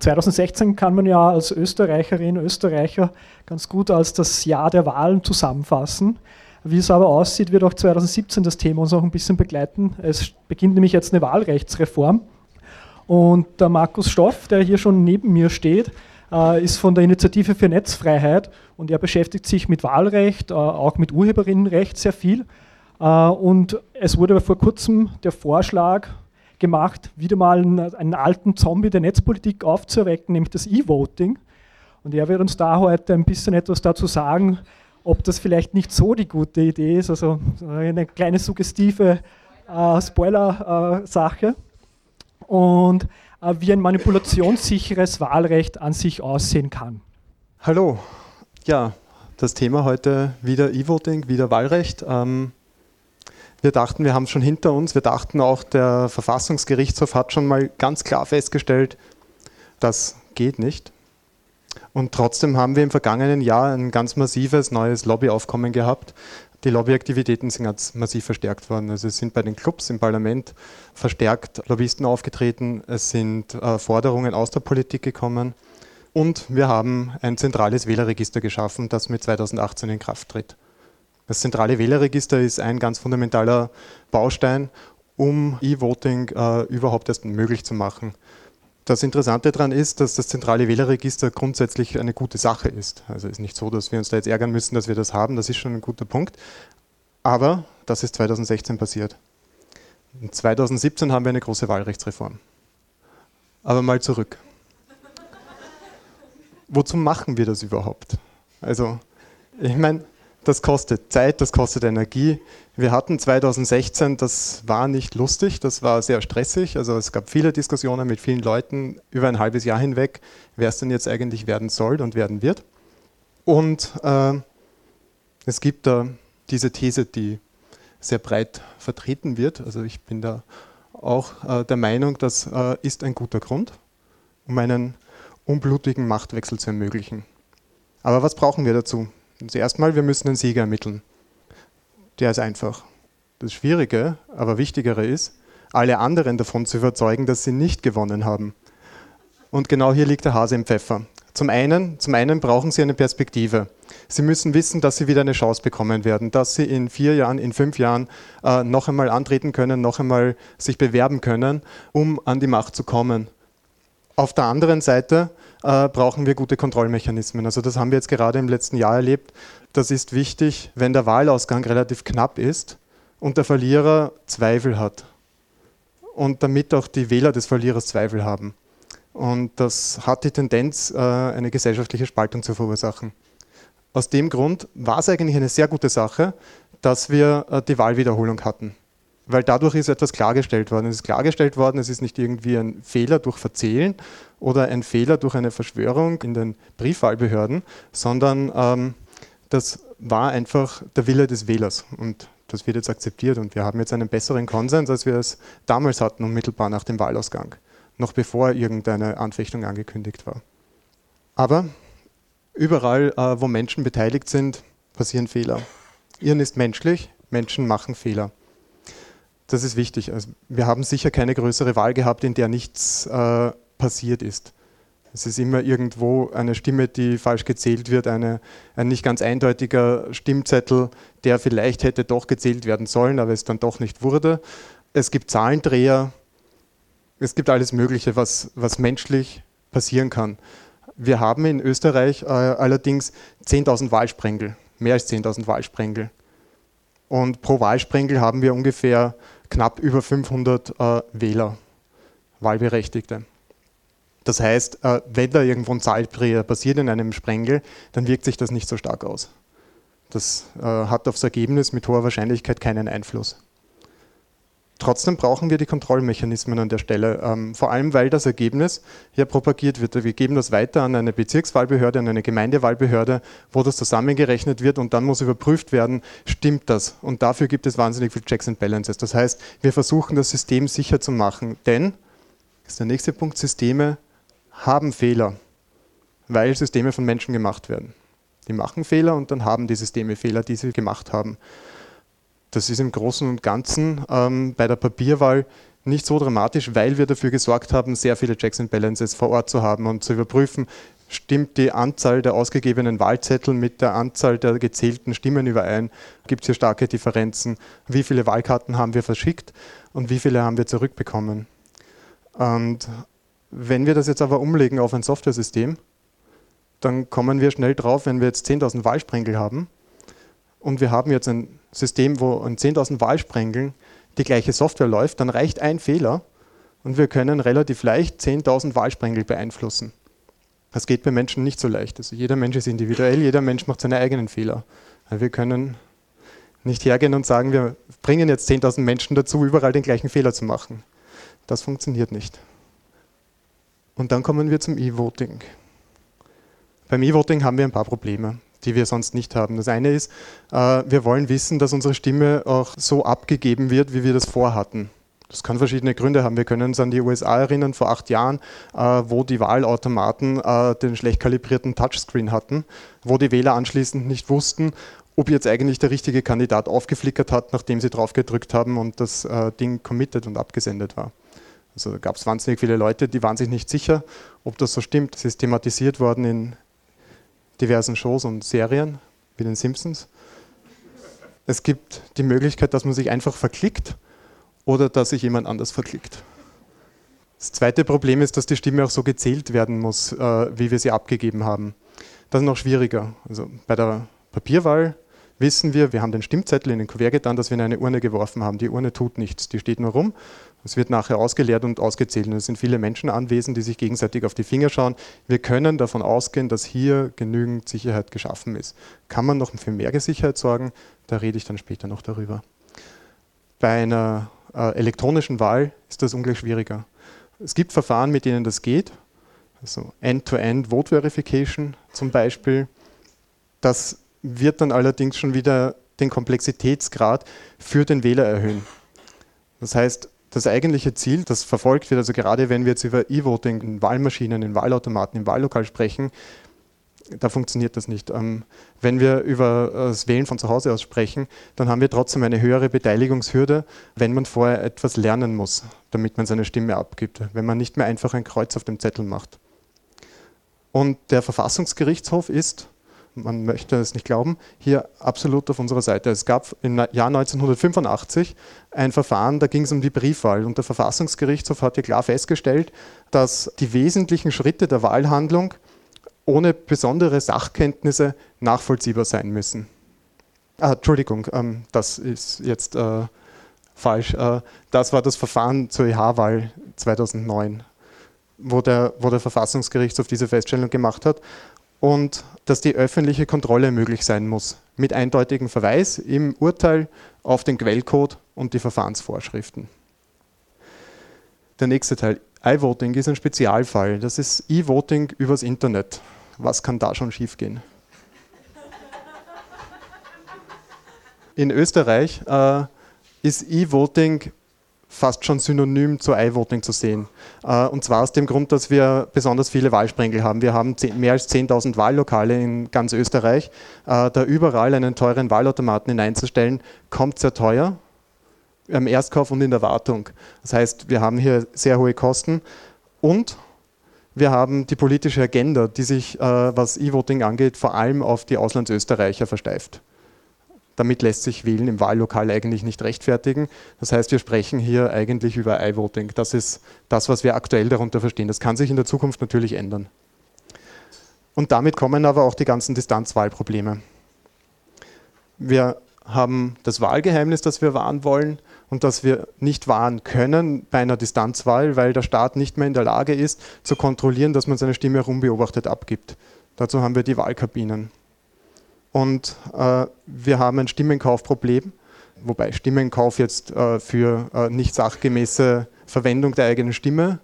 2016 kann man ja als Österreicherin, Österreicher ganz gut als das Jahr der Wahlen zusammenfassen. Wie es aber aussieht, wird auch 2017 das Thema uns auch ein bisschen begleiten. Es beginnt nämlich jetzt eine Wahlrechtsreform. Und der Markus Stoff, der hier schon neben mir steht, äh, ist von der Initiative für Netzfreiheit und er beschäftigt sich mit Wahlrecht, äh, auch mit Urheberinnenrecht sehr viel. Äh, und es wurde vor kurzem der Vorschlag gemacht, wieder mal einen, alten Zombie der Netzpolitik aufzuerwecken, nämlich das E-Voting. Und er wird uns da heute ein bisschen etwas dazu sagen, ob das vielleicht nicht so die gute Idee ist. Also eine kleine suggestive äh, Spoiler-Sache. Äh, und äh, wie ein manipulationssicheres Wahlrecht an sich aussehen kann. Hallo. Ja, das Thema heute wieder E-Voting, wieder Wahlrecht. Ähm, wir dachten, wir haben es schon hinter uns. Wir dachten auch, der Verfassungsgerichtshof hat schon mal ganz klar festgestellt, das geht nicht. Und trotzdem haben wir im vergangenen Jahr ein ganz massives neues Lobbyaufkommen gehabt. Die Lobbyaktivitäten sind ganz massiv verstärkt worden. Also es sind bei den Clubs im Parlament verstärkt Lobbyisten aufgetreten. Es sind äh, Forderungen aus der Politik gekommen. Und wir haben ein zentrales Wählerregister geschaffen, das mit 2018 in Kraft tritt. Das zentrale Wählerregister ist ein ganz fundamentaler Baustein, um E-Voting äh, überhaupt erst möglich zu machen. Das Interessante daran ist, dass das zentrale Wählerregister grundsätzlich eine gute Sache ist. Also ist nicht so, dass wir uns da jetzt ärgern müssen, dass wir das haben, das ist schon ein guter Punkt. Aber das ist 2016 passiert. In 2017 haben wir eine große Wahlrechtsreform. Aber mal zurück. Wozu machen wir das überhaupt? Also, ich meine, das kostet Zeit, das kostet Energie. Wir hatten 2016, das war nicht lustig, das war sehr stressig. Also es gab viele Diskussionen mit vielen Leuten über ein halbes Jahr hinweg, wer es denn jetzt eigentlich werden soll und werden wird. Und äh, es gibt da diese These, die sehr breit vertreten wird. Also ich bin da auch äh, der Meinung, das äh, ist ein guter Grund, um einen unblutigen Machtwechsel zu ermöglichen. Aber was brauchen wir dazu? Zuerst mal, wir müssen einen Sieger ermitteln. Der ist einfach. Das Schwierige, aber Wichtigere ist, alle anderen davon zu überzeugen, dass sie nicht gewonnen haben. Und genau hier liegt der Hase im Pfeffer. Zum einen, zum einen brauchen sie eine Perspektive. Sie müssen wissen, dass sie wieder eine Chance bekommen werden, dass sie in vier Jahren, in fünf Jahren äh, noch einmal antreten können, noch einmal sich bewerben können, um an die Macht zu kommen. Auf der anderen Seite äh, brauchen wir gute Kontrollmechanismen. Also das haben wir jetzt gerade im letzten Jahr erlebt. Das ist wichtig, wenn der Wahlausgang relativ knapp ist und der Verlierer Zweifel hat. Und damit auch die Wähler des Verlierers Zweifel haben. Und das hat die Tendenz, äh, eine gesellschaftliche Spaltung zu verursachen. Aus dem Grund war es eigentlich eine sehr gute Sache, dass wir äh, die Wahlwiederholung hatten weil dadurch ist etwas klargestellt worden. Es ist klargestellt worden, es ist nicht irgendwie ein Fehler durch Verzählen oder ein Fehler durch eine Verschwörung in den Briefwahlbehörden, sondern ähm, das war einfach der Wille des Wählers und das wird jetzt akzeptiert und wir haben jetzt einen besseren Konsens, als wir es damals hatten, unmittelbar nach dem Wahlausgang, noch bevor irgendeine Anfechtung angekündigt war. Aber überall, äh, wo Menschen beteiligt sind, passieren Fehler. Irren ist menschlich, Menschen machen Fehler. Das ist wichtig. Also wir haben sicher keine größere Wahl gehabt, in der nichts äh, passiert ist. Es ist immer irgendwo eine Stimme, die falsch gezählt wird, eine, ein nicht ganz eindeutiger Stimmzettel, der vielleicht hätte doch gezählt werden sollen, aber es dann doch nicht wurde. Es gibt Zahlendreher, es gibt alles Mögliche, was, was menschlich passieren kann. Wir haben in Österreich äh, allerdings 10.000 Wahlsprengel, mehr als 10.000 Wahlsprengel. Und pro Wahlsprengel haben wir ungefähr knapp über 500 äh, Wähler, Wahlberechtigte. Das heißt, äh, wenn da irgendwo ein Zahlendreher passiert in einem Sprengel, dann wirkt sich das nicht so stark aus. Das äh, hat aufs Ergebnis mit hoher Wahrscheinlichkeit keinen Einfluss. Trotzdem brauchen wir die Kontrollmechanismen an der Stelle, ähm, vor allem weil das Ergebnis hier propagiert wird. Wir geben das weiter an eine Bezirkswahlbehörde, an eine Gemeindewahlbehörde, wo das zusammengerechnet wird und dann muss überprüft werden, stimmt das? Und dafür gibt es wahnsinnig viel Checks and Balances. Das heißt, wir versuchen das System sicher zu machen, denn, das ist der nächste Punkt, Systeme haben Fehler, weil Systeme von Menschen gemacht werden. Die machen Fehler und dann haben die Systeme Fehler, die sie gemacht haben. Das ist im Großen und Ganzen ähm, bei der Papierwahl nicht so dramatisch, weil wir dafür gesorgt haben, sehr viele Checks and Balances vor Ort zu haben und zu überprüfen, stimmt die Anzahl der ausgegebenen Wahlzettel mit der Anzahl der gezählten Stimmen überein? Gibt es hier starke Differenzen? Wie viele Wahlkarten haben wir verschickt und wie viele haben wir zurückbekommen? Und wenn wir das jetzt aber umlegen auf ein Software-System, dann kommen wir schnell drauf, wenn wir jetzt 10.000 Wahlsprengel haben und wir haben jetzt ein System, wo an 10.000 Wahlsprengeln die gleiche Software läuft, dann reicht ein Fehler und wir können relativ leicht 10.000 Wahlsprengel beeinflussen. Das geht bei Menschen nicht so leicht. Also jeder Mensch ist individuell, jeder Mensch macht seine eigenen Fehler. Wir können nicht hergehen und sagen, wir bringen jetzt 10.000 Menschen dazu, überall den gleichen Fehler zu machen. Das funktioniert nicht. Und dann kommen wir zum E-Voting. Beim E-Voting haben wir ein paar Probleme die wir sonst nicht haben. Das eine ist, äh, wir wollen wissen, dass unsere Stimme auch so abgegeben wird, wie wir das vorhatten. Das kann verschiedene Gründe haben. Wir können uns an die USA erinnern, vor acht Jahren, äh, wo die Wahlautomaten äh, den schlecht kalibrierten Touchscreen hatten, wo die Wähler anschließend nicht wussten, ob jetzt eigentlich der richtige Kandidat aufgeflickert hat, nachdem sie drauf gedrückt haben und das Ding committed und abgesendet war. Also gab es wahnsinnig viele Leute, die waren sich nicht sicher, ob das so stimmt. Es ist thematisiert worden in diversen Shows und Serien, wie den Simpsons. Es gibt die Möglichkeit, dass man sich einfach verklickt oder dass sich jemand anders verklickt. Das zweite Problem ist, dass die Stimme auch so gezählt werden muss, äh, wie wir sie abgegeben haben. Das ist noch schwieriger. Also bei der Papierwahl wissen wir, wir haben den Stimmzettel in den Kuvert getan, dass wir in eine Urne geworfen haben. Die Urne tut nichts, die steht nur rum. Es wird nachher ausgeleert und ausgezählt. Und es sind viele Menschen anwesend, die sich gegenseitig auf die Finger schauen. Wir können davon ausgehen, dass hier genügend Sicherheit geschaffen ist. Kann man noch für mehr Sicherheit sorgen? Da rede ich dann später noch darüber. Bei einer äh, elektronischen Wahl ist das ungleich schwieriger. Es gibt Verfahren, mit denen das geht. Also End-to-End Vote Verification zum Beispiel. Das wird dann allerdings schon wieder den Komplexitätsgrad für den Wähler erhöhen. Das heißt, das eigentliche Ziel, das verfolgt wird, also gerade wenn wir jetzt über E-Voting in Wahlmaschinen, in Wahlautomaten, im Wahllokal sprechen, da funktioniert das nicht. Ähm, wenn wir über das Wählen von zu Hause aus sprechen, dann haben wir trotzdem eine höhere Beteiligungshürde, wenn man vorher etwas lernen muss, damit man seine Stimme abgibt, wenn man nicht mehr einfach ein Kreuz auf dem Zettel macht. Und der Verfassungsgerichtshof ist man möchte es nicht glauben, hier absolut auf unserer Seite. Es gab im Jahr 1985 ein Verfahren, da ging es um die Briefwahl und der Verfassungsgerichtshof hat hier klar festgestellt, dass die wesentlichen Schritte der Wahlhandlung ohne besondere Sachkenntnisse nachvollziehbar sein müssen. Ah, Entschuldigung, ähm, das ist jetzt äh, falsch. Äh, das war das Verfahren zur EH-Wahl 2009, wo der, wo der Verfassungsgerichtshof diese Feststellung gemacht hat und dass die öffentliche Kontrolle möglich sein muss, mit eindeutigem Verweis im Urteil auf den Quellcode und die Verfahrensvorschriften. Der nächste Teil, iVoting ist ein Spezialfall. Das ist E-Voting übers Internet. Was kann da schon schiefgehen? in Österreich äh, ist E-Voting fast schon synonym zu iVoting zu sehen. Äh, und zwar aus dem Grund, dass wir besonders viele Wahlsprengel haben. Wir haben mehr als 10.000 Wahllokale in ganz Österreich. Äh, da überall einen teuren Wahlautomaten hineinzustellen, kommt sehr teuer im Erstkauf und in der Wartung. Das heißt, wir haben hier sehr hohe Kosten und wir haben die politische Agenda, die sich, äh, was E-Voting angeht, vor allem auf die Auslandsösterreicher versteift. Damit lässt sich Wählen im Wahllokal eigentlich nicht rechtfertigen. Das heißt, wir sprechen hier eigentlich über iVoting. Das ist das, was wir aktuell darunter verstehen. Das kann sich in der Zukunft natürlich ändern. Und damit kommen aber auch die ganzen Distanzwahlprobleme. Wir haben das Wahlgeheimnis, das wir wahren wollen und das wir nicht wahren können bei einer Distanzwahl, weil der Staat nicht mehr in der Lage ist, zu kontrollieren, dass man seine Stimme herumbeobachtet abgibt. Dazu haben wir die Wahlkabinen. Und äh, wir haben ein Stimmenkaufproblem, wobei Stimmenkauf jetzt äh, für äh, nicht sachgemäße Verwendung der eigenen Stimme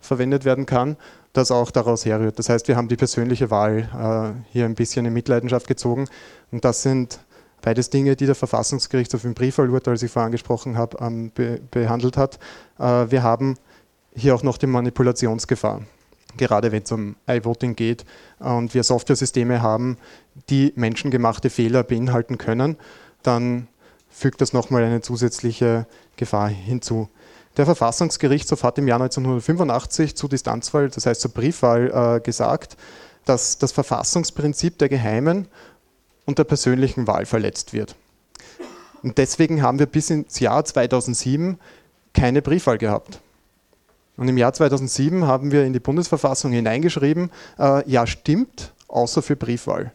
verwendet werden kann, das auch daraus herrührt. Das heißt, wir haben die persönliche Wahl äh, hier ein bisschen in Mitleidenschaft gezogen. Und das sind beides Dinge, die der Verfassungsgerichtshof im Briefwahlurteil, das ich vorher angesprochen habe, ähm, be behandelt hat. Äh, wir haben hier auch noch die Manipulationsgefahr gerade wenn es um iVoting geht und wir Softwaresysteme haben, die menschengemachte Fehler beinhalten können, dann fügt das nochmal eine zusätzliche Gefahr hinzu. Der Verfassungsgerichtshof hat im Jahr 1985 zu Distanzwahl, das heißt zur Briefwahl, äh, gesagt, dass das Verfassungsprinzip der geheimen und der persönlichen Wahl verletzt wird. Und deswegen haben wir bis ins Jahr 2007 keine Briefwahl gehabt. Und im Jahr 2007 haben wir in die Bundesverfassung hineingeschrieben, äh, ja stimmt, außer für Briefwahl.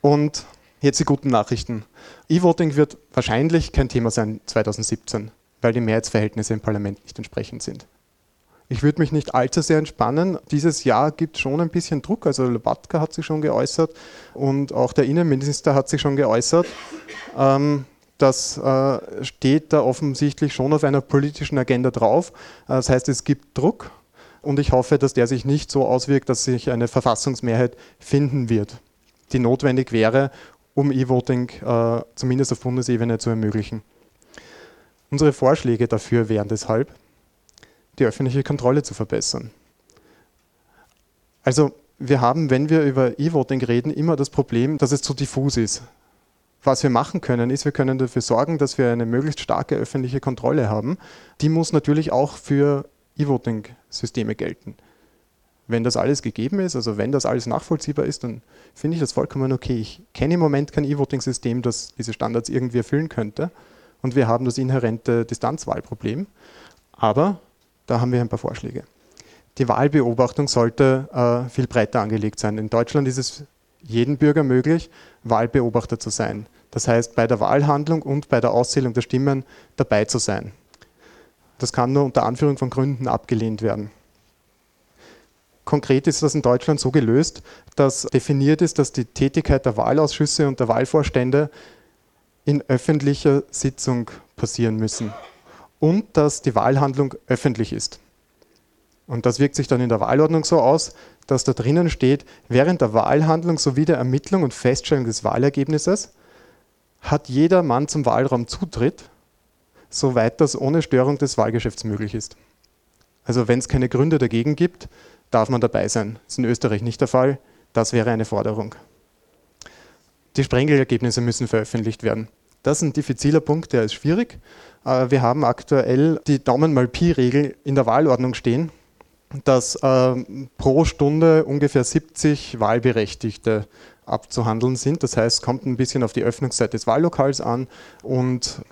Und jetzt die guten Nachrichten. E-Voting wird wahrscheinlich kein Thema sein 2017, weil die Mehrheitsverhältnisse im Parlament nicht entsprechend sind. Ich würde mich nicht allzu sehr entspannen. Dieses Jahr gibt schon ein bisschen Druck. Also Lobatka hat sich schon geäußert und auch der Innenminister hat sich schon geäußert. Ähm, das äh, steht da offensichtlich schon auf einer politischen Agenda drauf. Äh, das heißt, es gibt Druck und ich hoffe, dass der sich nicht so auswirkt, dass sich eine Verfassungsmehrheit finden wird, die notwendig wäre, um E-Voting äh, zumindest auf Bundesebene zu ermöglichen. Unsere Vorschläge dafür wären deshalb, die öffentliche Kontrolle zu verbessern. Also wir haben, wenn wir über E-Voting reden, immer das Problem, dass es zu diffus ist. Was wir machen können, ist, wir können dafür sorgen, dass wir eine möglichst starke öffentliche Kontrolle haben. Die muss natürlich auch für E-Voting-Systeme gelten. Wenn das alles gegeben ist, also wenn das alles nachvollziehbar ist, dann finde ich das vollkommen okay. Ich kenne im Moment kein E-Voting-System, das diese Standards irgendwie erfüllen könnte. Und wir haben das inhärente Distanzwahlproblem. Aber da haben wir ein paar Vorschläge. Die Wahlbeobachtung sollte äh, viel breiter angelegt sein. In Deutschland ist es jedem Bürger möglich, Wahlbeobachter zu sein. Das heißt, bei der Wahlhandlung und bei der Auszählung der Stimmen dabei zu sein. Das kann nur unter Anführung von Gründen abgelehnt werden. Konkret ist das in Deutschland so gelöst, dass definiert ist, dass die Tätigkeit der Wahlausschüsse und der Wahlvorstände in öffentlicher Sitzung passieren müssen und dass die Wahlhandlung öffentlich ist. Und das wirkt sich dann in der Wahlordnung so aus, dass da drinnen steht, während der Wahlhandlung sowie der Ermittlung und Feststellung des Wahlergebnisses hat jeder Mann zum Wahlraum Zutritt, soweit das ohne Störung des Wahlgeschäfts möglich ist. Also wenn es keine Gründe dagegen gibt, darf man dabei sein. Das ist in Österreich nicht der Fall. Das wäre eine Forderung. Die Sprengelergebnisse müssen veröffentlicht werden. Das ist ein diffiziler Punkt, der ist schwierig. Äh, wir haben aktuell die Daumen mal Pi-Regel in der Wahlordnung stehen dass äh, pro Stunde ungefähr 70 Wahlberechtigte abzuhandeln sind. Das heißt, es kommt ein bisschen auf die Öffnungszeit des Wahllokals an und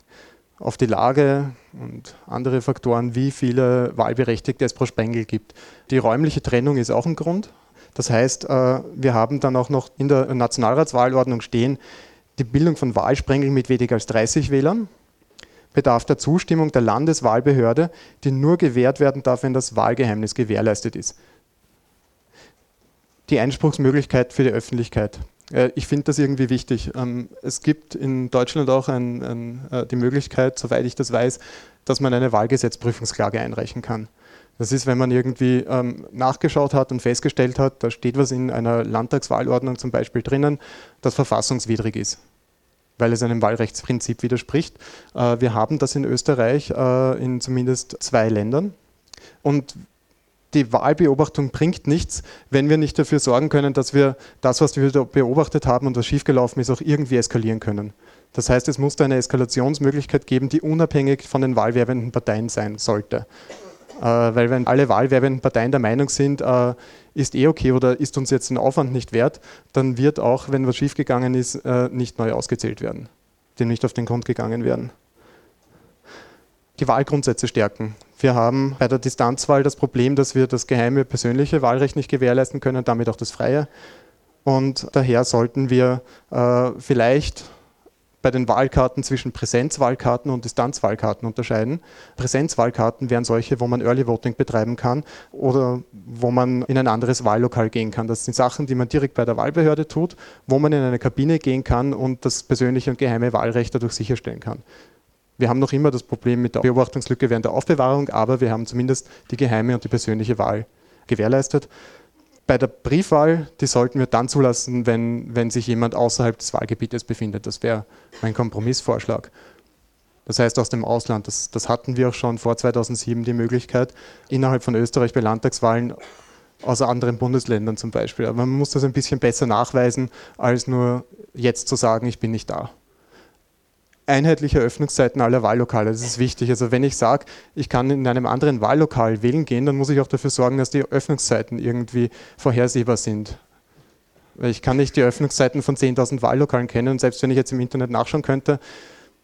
auf die Lage und andere Faktoren, wie viele Wahlberechtigte es pro Sprengel gibt. Die räumliche Trennung ist auch ein Grund. Das heißt, äh, wir haben dann auch noch in der Nationalratswahlordnung stehen, die Bildung von Wahlsprengeln mit weniger als 30 Wählern bedarf der Zustimmung der Landeswahlbehörde, die nur gewährt werden darf, wenn das Wahlgeheimnis gewährleistet ist. Die Einspruchsmöglichkeit für die Öffentlichkeit. Äh, ich finde das irgendwie wichtig. Ähm, es gibt in Deutschland auch ein, ein, äh, die Möglichkeit, soweit ich das weiß, dass man eine Wahlgesetzprüfungsklage einreichen kann. Das ist, wenn man irgendwie ähm, nachgeschaut hat und festgestellt hat, da steht was in einer Landtagswahlordnung zum Beispiel drinnen, das verfassungswidrig ist, weil es einem Wahlrechtsprinzip widerspricht. Äh, wir haben das in Österreich äh, in zumindest zwei Ländern. Und die Wahlbeobachtung bringt nichts, wenn wir nicht dafür sorgen können, dass wir das, was wir beobachtet haben und was schiefgelaufen ist, auch irgendwie eskalieren können. Das heißt, es muss da eine Eskalationsmöglichkeit geben, die unabhängig von den wahlwerbenden Parteien sein sollte. Äh, weil wenn alle wahlwerbenden Parteien der Meinung sind, äh, ist eh okay oder ist uns jetzt ein Aufwand nicht wert, dann wird auch, wenn was schiefgegangen ist, äh, nicht neu ausgezählt werden, dem nicht auf den Grund gegangen werden. Die Wahlgrundsätze stärken. Wir haben bei der Distanzwahl das Problem, dass wir das geheime persönliche Wahlrecht nicht gewährleisten können, damit auch das freie. Und daher sollten wir vielleicht bei den Wahlkarten zwischen Präsenzwahlkarten und Distanzwahlkarten unterscheiden. Präsenzwahlkarten wären solche, wo man Early Voting betreiben kann oder wo man in ein anderes Wahllokal gehen kann. Das sind Sachen, die man direkt bei der Wahlbehörde tut, wo man in eine Kabine gehen kann und das persönliche und geheime Wahlrecht dadurch sicherstellen kann. Wir haben noch immer das Problem mit der Beobachtungslücke während der Aufbewahrung, aber wir haben zumindest die geheime und die persönliche Wahl gewährleistet bei der Briefwahl, die sollten wir dann zulassen, wenn, wenn sich jemand außerhalb des Wahlgebietes befindet. Das wäre mein Kompromissvorschlag. Das heißt aus dem Ausland. Das, das hatten wir auch schon vor 2007 die Möglichkeit, innerhalb von Österreich bei Landtagswahlen aus anderen Bundesländern zum Beispiel. Aber man muss das ein bisschen besser nachweisen, als nur jetzt zu sagen, ich bin nicht da einheitliche Öffnungszeiten aller Wahllokale. Das ist wichtig. Also wenn ich sage, ich kann in einem anderen Wahllokal wählen gehen, dann muss ich auch dafür sorgen, dass die Öffnungszeiten irgendwie vorhersehbar sind. Ich kann nicht die Öffnungszeiten von 10.000 Wahllokalen kennen und selbst wenn ich jetzt im Internet nachschauen könnte,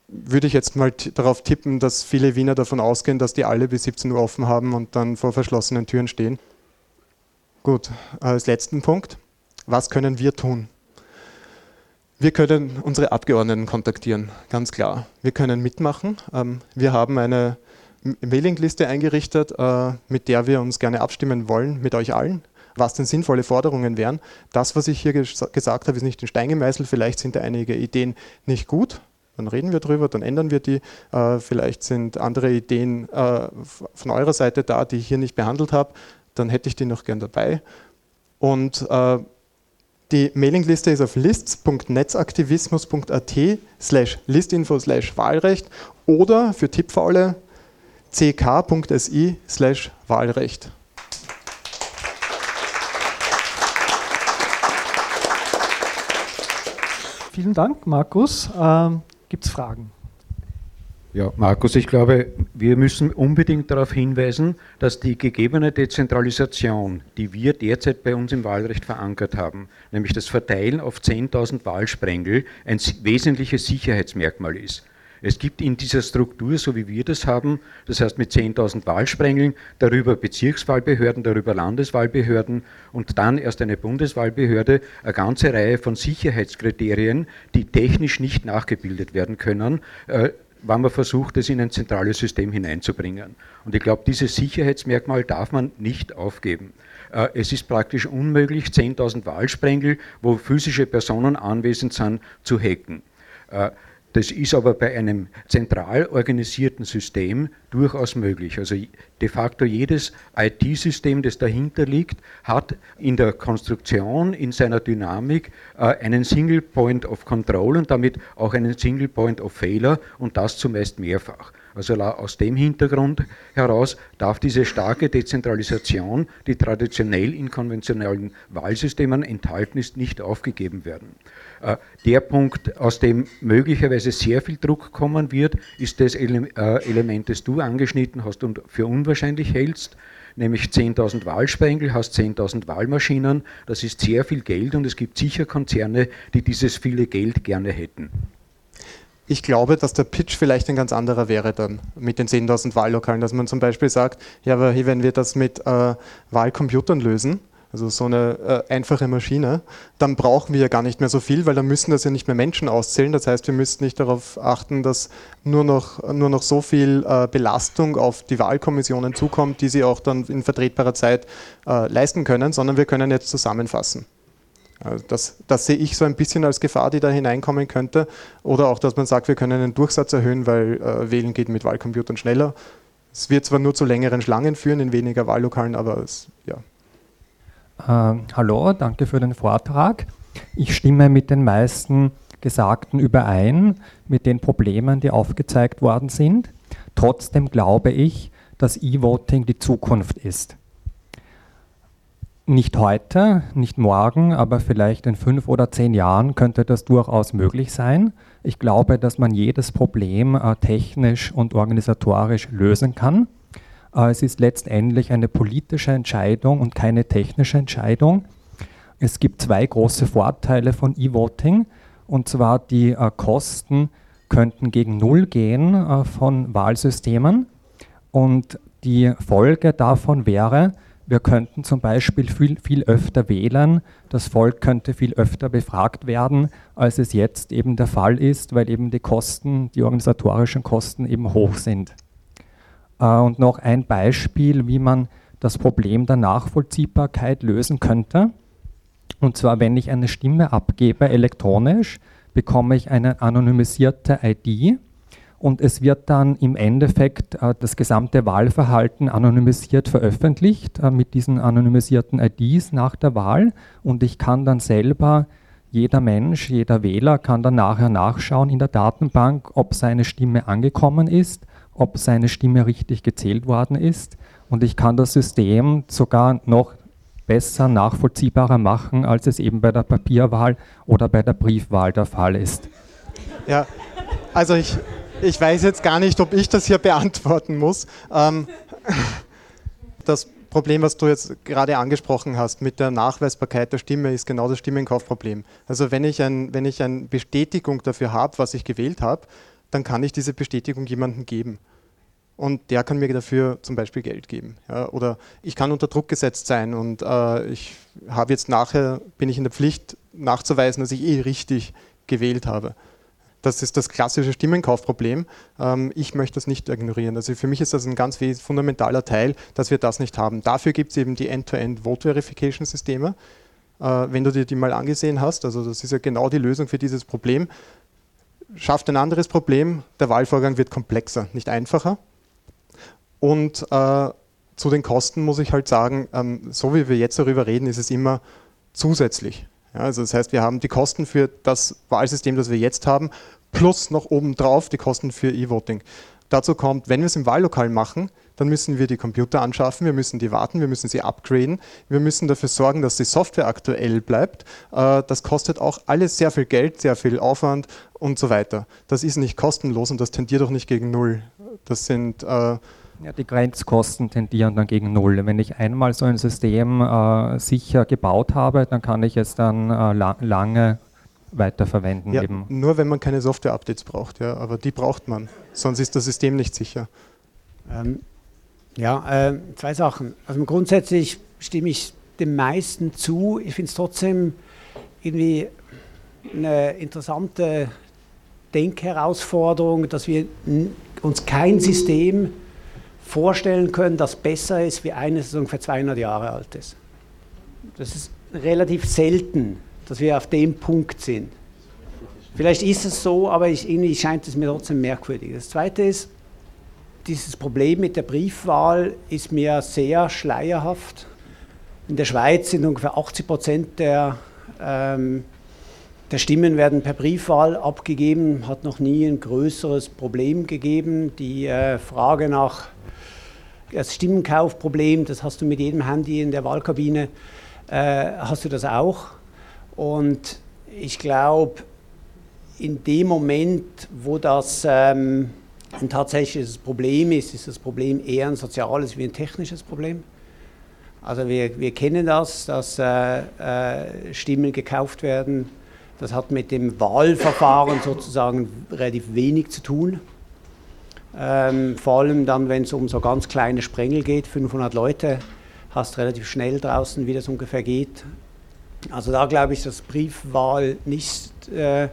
würde ich jetzt mal darauf tippen, dass viele Wiener davon ausgehen, dass die alle bis 17 Uhr offen haben und dann vor verschlossenen Türen stehen. Gut, als letzten Punkt, was können wir tun? Wir können unsere Abgeordneten kontaktieren, ganz klar. Wir können mitmachen. Ähm, wir haben eine Mailingliste eingerichtet, äh, mit der wir uns gerne abstimmen wollen, mit euch allen, was denn sinnvolle Forderungen wären. Das, was ich hier gesagt habe, ist nicht in Stein gemeißelt. Vielleicht sind da einige Ideen nicht gut. Dann reden wir drüber, dann ändern wir die. Äh, vielleicht sind andere Ideen äh, von eurer Seite da, die ich hier nicht behandelt habe. Dann hätte ich die noch gern dabei. Und die Mailingliste ist auf lists.netzaktivismus.at slash listinfo slash Wahlrecht oder für Tippfaule ck.si slash Wahlrecht. Vielen Dank, Markus. Ähm, Gibt es Fragen? Ja, Markus, ich glaube, wir müssen unbedingt darauf hinweisen, dass die gegebene Dezentralisation, die wir derzeit bei uns im Wahlrecht verankert haben, nämlich das Verteilen auf 10.000 Wahlsprengel, ein wesentliches Sicherheitsmerkmal ist. Es gibt in dieser Struktur, so wie wir das haben, das heißt mit 10.000 Wahlsprengeln, darüber Bezirkswahlbehörden, darüber Landeswahlbehörden und dann erst eine Bundeswahlbehörde, eine ganze Reihe von Sicherheitskriterien, die technisch nicht nachgebildet werden können, äh, wenn man versucht, es in ein zentrales System hineinzubringen. Und ich glaube, dieses Sicherheitsmerkmal darf man nicht aufgeben. Äh, es ist praktisch unmöglich, 10.000 Wahlsprengel, wo physische Personen anwesend sind, zu hacken. Das ist aber bei einem zentral organisierten System durchaus möglich. Also de facto jedes IT-System, das dahinter liegt, hat in der Konstruktion, in seiner Dynamik äh, einen Single Point of Control und damit auch einen Single Point of Failure und das zumeist mehrfach. Also aus dem Hintergrund heraus darf diese starke Dezentralisation, die traditionell in konventionellen Wahlsystemen enthalten ist, nicht aufgegeben werden. Äh, der Punkt, aus dem möglicherweise sehr viel Druck kommen wird, ist das äh, Element, das du angeschnitten hast und für unwahrscheinlich hältst, nämlich 10.000 Wahlsprengel, hast 10.000 Wahlmaschinen. Das ist sehr viel Geld und es gibt sicher Konzerne, die dieses viele Geld gerne hätten. Ich glaube, dass der Pitch vielleicht ein ganz anderer wäre dann mit den 10.000 Wahllokalen, dass man zum Beispiel sagt, ja, aber wenn wir das mit äh, Wahlcomputern lösen, also so eine äh, einfache Maschine, dann brauchen wir ja gar nicht mehr so viel, weil dann müssen das ja nicht mehr Menschen auszählen. Das heißt, wir müssten nicht darauf achten, dass nur noch, nur noch so viel äh, Belastung auf die Wahlkommissionen zukommt, die sie auch dann in vertretbarer Zeit äh, leisten können, sondern wir können jetzt zusammenfassen. Also das, das, sehe ich so ein bisschen als Gefahr, die da hineinkommen könnte. Oder auch, dass man sagt, wir können den Durchsatz erhöhen, weil äh, Wählen geht mit Wahlcomputern schneller. Es wird zwar nur zu längeren Schlangen führen, in weniger Wahllokalen, aber es, ja. Äh, hallo, danke für den Vortrag. Ich stimme mit den meisten Gesagten überein, mit den Problemen, die aufgezeigt worden sind. Trotzdem glaube ich, dass E-Voting die Zukunft ist. Nicht heute, nicht morgen, aber vielleicht in fünf oder zehn Jahren könnte das durchaus möglich sein. Ich glaube, dass man jedes Problem äh, technisch und organisatorisch lösen kann. Äh, es ist letztendlich eine politische Entscheidung und keine technische Entscheidung. Es gibt zwei große Vorteile von E-Voting, und zwar die äh, Kosten könnten gegen Null gehen äh, von Wahlsystemen und die Folge davon wäre, wir könnten zum Beispiel viel, viel öfter wählen. Das Volk könnte viel öfter befragt werden, als es jetzt eben der Fall ist, weil eben die Kosten, die organisatorischen Kosten eben hoch sind. Äh, und noch ein Beispiel, wie man das Problem der Nachvollziehbarkeit lösen könnte. Und zwar, wenn ich eine Stimme abgebe elektronisch, bekomme ich eine anonymisierte ID und es wird dann im Endeffekt äh, das gesamte Wahlverhalten anonymisiert veröffentlicht äh, mit diesen anonymisierten IDs nach der Wahl und ich kann dann selber, jeder Mensch, jeder Wähler kann dann nachher nachschauen in der Datenbank, ob seine Stimme angekommen ist, ob seine Stimme richtig gezählt worden ist und ich kann das System sogar noch besser nachvollziehbarer machen, als es eben bei der Papierwahl oder bei der Briefwahl der Fall ist. Ja, also ich, ich weiß jetzt gar nicht, ob ich das hier beantworten muss. Ähm, das Problem, was du jetzt gerade angesprochen hast mit der Nachweisbarkeit der Stimme, ist genau das Stimmenkaufproblem. Also wenn ich, ein, wenn ich eine Bestätigung dafür habe, was ich gewählt habe, dann kann ich diese Bestätigung jemandem geben. Und der kann mir dafür zum Beispiel Geld geben. Ja, oder ich kann unter Druck gesetzt sein und äh, ich habe jetzt nachher, bin ich in der Pflicht nachzuweisen, dass ich eh richtig gewählt habe. Das ist das klassische Stimmenkaufproblem. Ähm, ich möchte das nicht ignorieren. Also für mich ist das ein ganz fundamentaler Teil, dass wir das nicht haben. Dafür gibt es eben die End-to-End-Vote-Verification-Systeme. Äh, wenn du dir die mal angesehen hast, also das ist ja genau die Lösung für dieses Problem, schafft ein anderes Problem. Der Wahlvorgang wird komplexer, nicht einfacher. Und äh, zu den Kosten muss ich halt sagen, ähm, so wie wir jetzt darüber reden, ist es immer zusätzlich. Ja, also das heißt, wir haben die Kosten für das Wahlsystem, das wir jetzt haben, plus noch obendrauf die Kosten für E-Voting. Dazu kommt, wenn wir es im Wahllokal machen, dann müssen wir die Computer anschaffen, wir müssen die warten, wir müssen sie upgraden, wir müssen dafür sorgen, dass die Software aktuell bleibt. Äh, das kostet auch alles sehr viel Geld, sehr viel Aufwand und so weiter. Das ist nicht kostenlos und das tendiert auch nicht gegen Null. Das sind äh, ja, die Grenzkosten tendieren dann gegen Null. Wenn ich einmal so ein System äh, sicher gebaut habe, dann kann ich es dann äh, la lange weiterverwenden. Ja, eben. Nur wenn man keine Software-Updates braucht, ja, aber die braucht man, sonst ist das System nicht sicher. Ähm, ja, äh, zwei Sachen. Also grundsätzlich stimme ich dem meisten zu. Ich finde es trotzdem irgendwie eine interessante Denkherausforderung, dass wir uns kein System vorstellen können, das besser ist wie eine, das ungefähr 200 Jahre alt ist. Das ist relativ selten, dass wir auf dem Punkt sind. Vielleicht ist es so, aber ich, irgendwie scheint es mir trotzdem merkwürdig. Das Zweite ist, dieses Problem mit der Briefwahl ist mir sehr schleierhaft. In der Schweiz sind ungefähr 80 Prozent der, ähm, der Stimmen werden per Briefwahl abgegeben. Hat noch nie ein größeres Problem gegeben. Die äh, Frage nach das Stimmenkaufproblem, das hast du mit jedem Handy in der Wahlkabine, äh, hast du das auch. Und ich glaube, in dem Moment, wo das ähm, ein tatsächliches Problem ist, ist das Problem eher ein soziales wie ein technisches Problem. Also wir, wir kennen das, dass äh, äh, Stimmen gekauft werden. Das hat mit dem Wahlverfahren sozusagen relativ wenig zu tun. Ähm, vor allem dann, wenn es um so ganz kleine Sprengel geht, 500 Leute, hast relativ schnell draußen, wie das ungefähr geht. Also da glaube ich, dass Briefwahl nicht äh,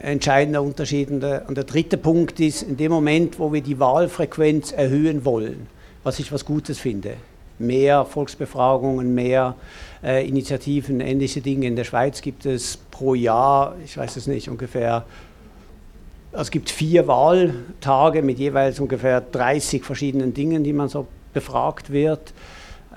entscheidender Unterschied. Und der, und der dritte Punkt ist, in dem Moment, wo wir die Wahlfrequenz erhöhen wollen, was ich was Gutes finde, mehr Volksbefragungen, mehr äh, Initiativen, ähnliche Dinge. In der Schweiz gibt es pro Jahr, ich weiß es nicht, ungefähr es gibt vier Wahltage mit jeweils ungefähr 30 verschiedenen Dingen, die man so befragt wird.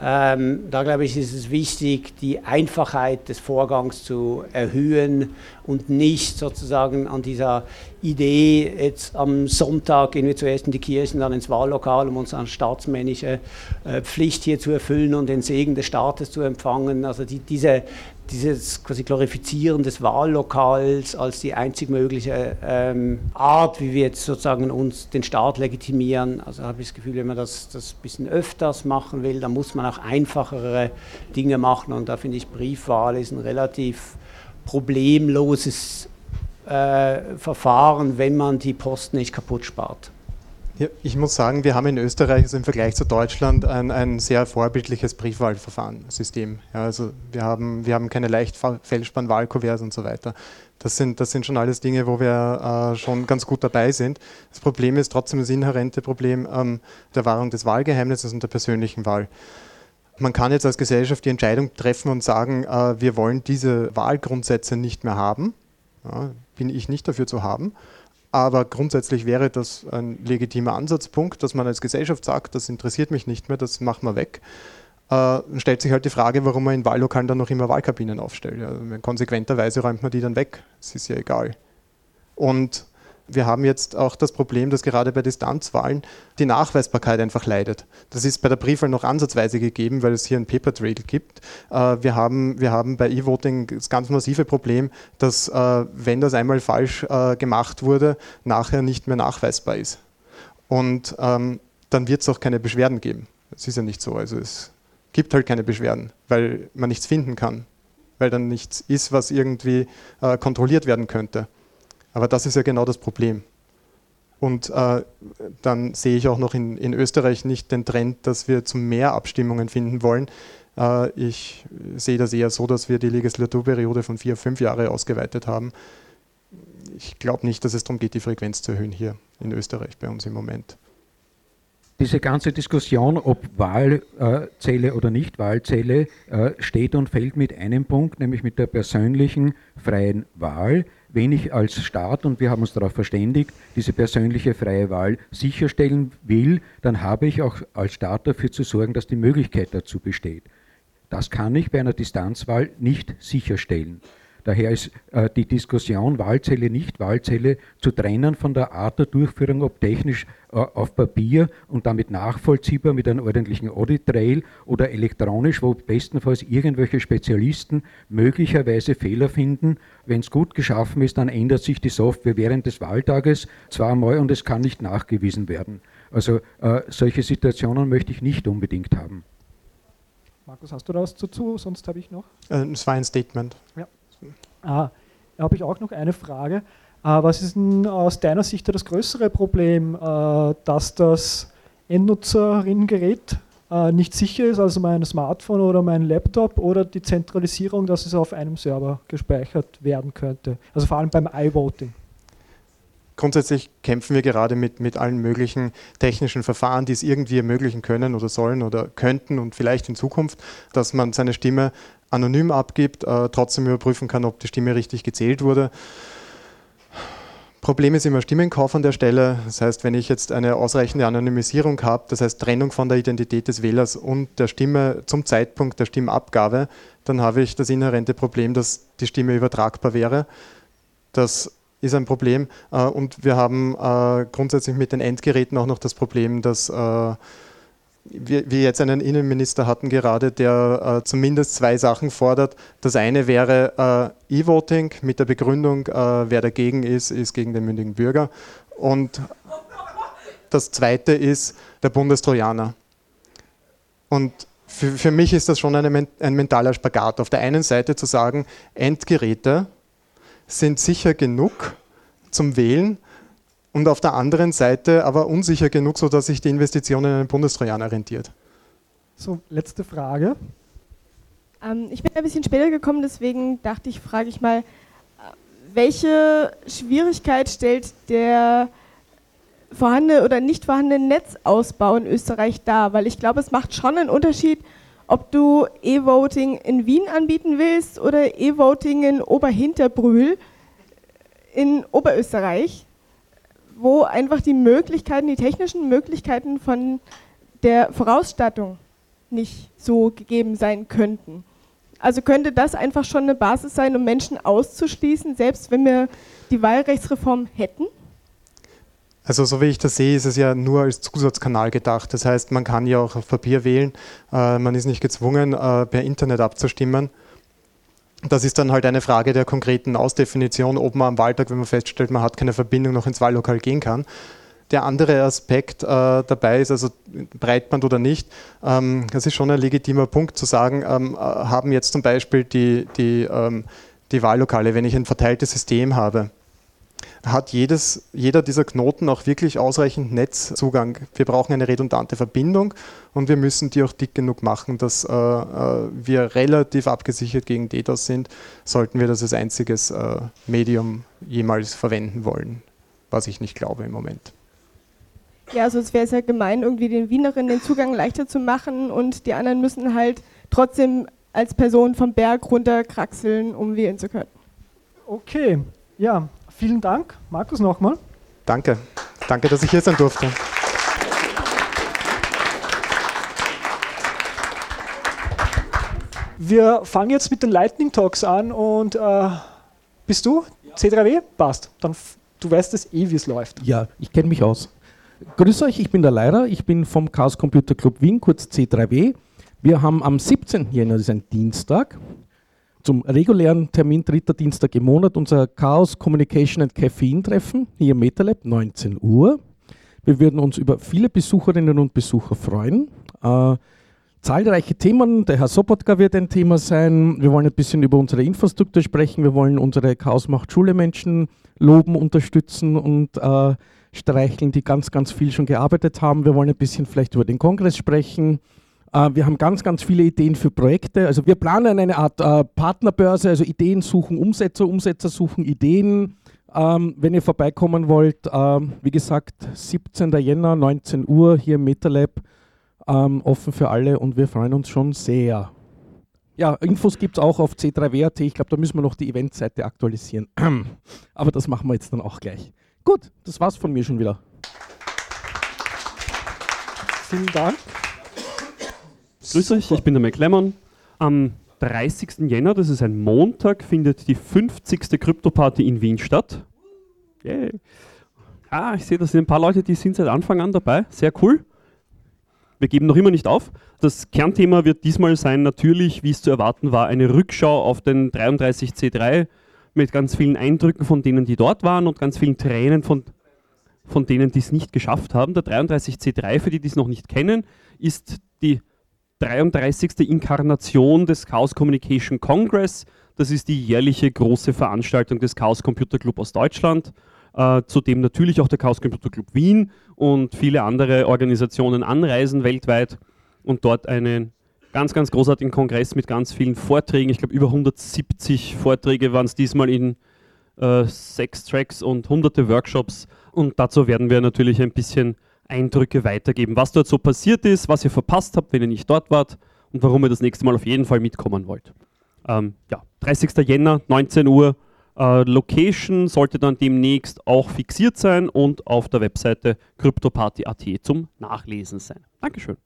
Ähm, da glaube ich, ist es wichtig, die Einfachheit des Vorgangs zu erhöhen und nicht sozusagen an dieser Idee, jetzt am Sonntag gehen wir zuerst in die Kirchen, dann ins Wahllokal, um unsere staatsmännische äh, Pflicht hier zu erfüllen und den Segen des Staates zu empfangen. Also die, diese, dieses quasi Glorifizieren des Wahllokals als die einzig mögliche ähm, Art, wie wir jetzt sozusagen uns den Staat legitimieren. Also habe ich das Gefühl, wenn man das, das ein bisschen öfters machen will, dann muss man auch einfachere Dinge machen. Und da finde ich, Briefwahl ist ein relativ problemloses äh, Verfahren, wenn man die Posten nicht kaputt spart. Ja, ich muss sagen, wir haben in Österreich also im Vergleich zu Deutschland ein, ein sehr vorbildliches Briefwahlverfahrensystem. Ja, also wir haben, wir haben keine leicht fälschbaren Wahlkuverts und so weiter. Das sind, das sind schon alles Dinge, wo wir äh, schon ganz gut dabei sind. Das Problem ist trotzdem das inhärente Problem ähm, der Wahrung des Wahlgeheimnisses und der persönlichen Wahl. Man kann jetzt als Gesellschaft die Entscheidung treffen und sagen, äh, wir wollen diese Wahlgrundsätze nicht mehr haben. Ja, bin ich nicht dafür zu haben. Aber grundsätzlich wäre das ein legitimer Ansatzpunkt, dass man als Gesellschaft sagt, das interessiert mich nicht mehr, das machen wir weg. Äh, stellt sich halt die Frage, warum man in Wahllokalen dann noch immer Wahlkabinen aufstellt. Ja, konsequenterweise räumt man die dann weg. Es ist ja egal. Und wir haben jetzt auch das Problem, dass gerade bei Distanzwahlen die Nachweisbarkeit einfach leidet. Das ist bei der Briefwahl noch ansatzweise gegeben, weil es hier ein Paper Trail gibt. Äh, wir haben, wir haben bei E-Voting das ganz massive Problem, dass äh, wenn das einmal falsch äh, gemacht wurde, nachher nicht mehr nachweisbar ist. Und ähm, dann wird es auch keine Beschwerden geben. Es ist ja nicht so. Also es gibt halt keine Beschwerden, weil man nichts finden kann, weil dann nichts ist, was irgendwie kontrolliert werden könnte. Aber das ist ja genau das Problem. Und äh, dann sehe ich auch noch in, in, Österreich nicht den Trend, dass wir zu mehr Abstimmungen finden wollen. Äh, ich sehe das eher so, dass wir die Legislaturperiode von vier, fünf Jahre ausgeweitet haben. Ich glaube nicht, dass es darum geht, die Frequenz zu erhöhen hier in Österreich bei uns im Moment. Diese ganze Diskussion, ob Wahlzähle oder nicht Wahlzähle, äh, steht und fällt mit einem Punkt, nämlich mit der persönlichen freien Wahl wenn ich als Staat, und wir haben uns darauf verständigt, diese persönliche freie Wahl sicherstellen will, dann habe ich auch als Staat dafür zu sorgen, dass die Möglichkeit dazu besteht. Das kann ich bei einer Distanzwahl nicht sicherstellen. Daher ist äh, die Diskussion Wahlzelle, nicht Wahlzelle zu trennen von der Art der Durchführung, ob technisch äh, auf Papier und damit nachvollziehbar mit einem ordentlichen Audit Trail oder elektronisch, wo bestenfalls irgendwelche Spezialisten möglicherweise Fehler finden. Wenn es gut geschaffen ist, dann ändert sich die Software während des Wahltages zweimal und es kann nicht nachgewiesen werden. Also äh, solche Situationen möchte ich nicht unbedingt haben. Markus, hast du da was dazu? Sonst habe ich noch. Äh, es war ein Statement. Ja. Ah, habe ich auch noch eine Frage. Äh, was ist denn aus deiner Sicht das größere Problem, äh, dass das Endnutzerinnengerät äh, nicht sicher ist, also mein Smartphone oder mein Laptop oder die Zentralisierung, dass es auf einem Server gespeichert werden könnte? Also vor allem beim iVoting. Grundsätzlich kämpfen wir gerade mit, mit allen möglichen technischen Verfahren, die es irgendwie ermöglichen können oder sollen oder könnten und vielleicht in Zukunft, dass man seine Stimme anonym abgibt, äh, trotzdem überprüfen kann, ob die Stimme richtig gezählt wurde. Problem ist immer Stimmenkauf an der Stelle. Das heißt, wenn ich jetzt eine ausreichende Anonymisierung habe, das heißt Trennung von der Identität des Wählers und der Stimme zum Zeitpunkt der Stimmabgabe, dann habe ich das inhärente Problem, dass die Stimme übertragbar wäre. Das ist ein Problem. Äh, und wir haben äh, grundsätzlich mit den Endgeräten auch noch das Problem, dass äh, wir, wir jetzt einen Innenminister hatten gerade, der äh, zumindest zwei Sachen fordert. Das eine wäre äh, E-Voting mit der Begründung, äh, wer dagegen ist, ist gegen den mündigen Bürger. Und das zweite ist der Bundestrojaner. Und für, für mich ist das schon eine, ein mentaler Spagat. Auf der einen Seite zu sagen, Endgeräte sind sicher genug zum Wählen, und auf der anderen Seite aber unsicher genug, sodass sich die Investition in einen Bundestrojaner rentiert. So, letzte Frage. Ähm, ich bin ein bisschen später gekommen, deswegen dachte ich, frage ich mal, welche Schwierigkeit stellt der vorhandene oder nicht vorhandene Netzausbau in Österreich dar? Weil ich glaube, es macht schon einen Unterschied, ob du E-Voting in Wien anbieten willst oder E-Voting in Oberhinterbrühl in Oberösterreich wo einfach die Möglichkeiten, die technischen Möglichkeiten von der Vorausstattung nicht so gegeben sein könnten. Also könnte das einfach schon eine Basis sein, um Menschen auszuschließen, selbst wenn wir die Wahlrechtsreform hätten? Also so wie ich das sehe, ist es ja nur als Zusatzkanal gedacht. Das heißt, man kann ja auch auf Papier wählen. Äh, man ist nicht gezwungen, äh, per Internet abzustimmen. Das ist dann halt eine Frage der konkreten Ausdefinition, ob man am Wahltag, wenn man feststellt, man hat keine Verbindung, noch ins Wahllokal gehen kann. Der andere Aspekt äh, dabei ist, also Breitband oder nicht, ähm, das ist schon ein legitimer Punkt zu sagen, ähm, äh, haben jetzt zum Beispiel die, die, ähm, die Wahllokale, wenn ich ein verteiltes System habe, hat jedes, jeder dieser Knoten auch wirklich ausreichend Netzzugang. Wir brauchen eine redundante Verbindung und wir müssen die auch dick genug machen, dass äh, äh wir relativ abgesichert gegen DDoS sind, sollten wir das als einziges äh, Medium jemals verwenden wollen, was ich nicht glaube im Moment. Ja, also es wäre sehr gemein, irgendwie den Wienerinnen den Zugang leichter zu machen und die anderen müssen halt trotzdem als Person vom Berg runterkraxeln, um wählen zu können. Okay, ja, vielen Dank. Markus nochmal. Danke. Danke, dass ich hier sein durfte. Wir fangen jetzt mit den Lightning Talks an und äh, bist du C3W? Passt. Dann du weißt es eh, wie es läuft. Ja, ich kenne mich aus. Grüß euch, ich bin der Leiter, ich bin vom Chaos Computer Club Wien, kurz C3W. Wir haben am 17. Jänner, das ist ein Dienstag, zum regulären Termin, dritter Dienstag im Monat, unser Chaos Communication and Caffeine Treffen hier im MetaLab, 19 Uhr. Wir würden uns über viele Besucherinnen und Besucher freuen. Äh, zahlreiche Themen, der Herr Sobotka wird ein Thema sein. Wir wollen ein bisschen über unsere Infrastruktur sprechen. Wir wollen unsere Chaos Macht Schule Menschen loben, unterstützen und äh, streicheln, die ganz, ganz viel schon gearbeitet haben. Wir wollen ein bisschen vielleicht über den Kongress sprechen. Äh, wir haben ganz, ganz viele Ideen für Projekte. Also wir planen eine Art äh, Partnerbörse, also Ideen suchen, Umsetzer, Umsetzer suchen Ideen. Ähm, wenn ihr vorbeikommen wollt, äh, wie gesagt, 17. Jänner, 19 Uhr hier im MetaLab, ähm, offen für alle und wir freuen uns schon sehr. Ja, Infos gibt es auch auf c3w.at. Ich glaube, da müssen wir noch die Eventseite aktualisieren. Aber das machen wir jetzt dann auch gleich. Gut, das war's von mir schon wieder. Vielen Dank. Grüß euch, ich bin der McLemmon. Am 30. Jänner, das ist ein Montag, findet die 50. Krypto-Party in Wien statt. Yeah. Ah, ich sehe, da sind ein paar Leute, die sind seit Anfang an dabei. Sehr cool. Wir geben noch immer nicht auf. Das Kernthema wird diesmal sein, natürlich, wie es zu erwarten war, eine Rückschau auf den 33C3 mit ganz vielen Eindrücken von denen, die dort waren und ganz vielen Tränen von, von denen, die es nicht geschafft haben. Der 33C3, für die, die es noch nicht kennen, ist die 33. Inkarnation des Chaos Communication Congress. Das ist die jährliche große Veranstaltung des Chaos Computer Club aus Deutschland, äh, zu dem natürlich auch der Chaos Computer Club Wien und viele andere Organisationen anreisen weltweit und dort einen ganz, ganz großartigen Kongress mit ganz vielen Vorträgen. Ich glaube, über 170 Vorträge waren es diesmal in äh, sechs Tracks und hunderte Workshops. Und dazu werden wir natürlich ein bisschen Eindrücke weitergeben, was dort so passiert ist, was ihr verpasst habt, wenn ihr nicht dort wart und warum ihr das nächste Mal auf jeden Fall mitkommen wollt. Ähm, ja, 30. Jänner, 19 Uhr. Äh, Location sollte dann demnächst auch fixiert sein und auf der Webseite cryptoparty.at zum Nachlesen sein. Dankeschön.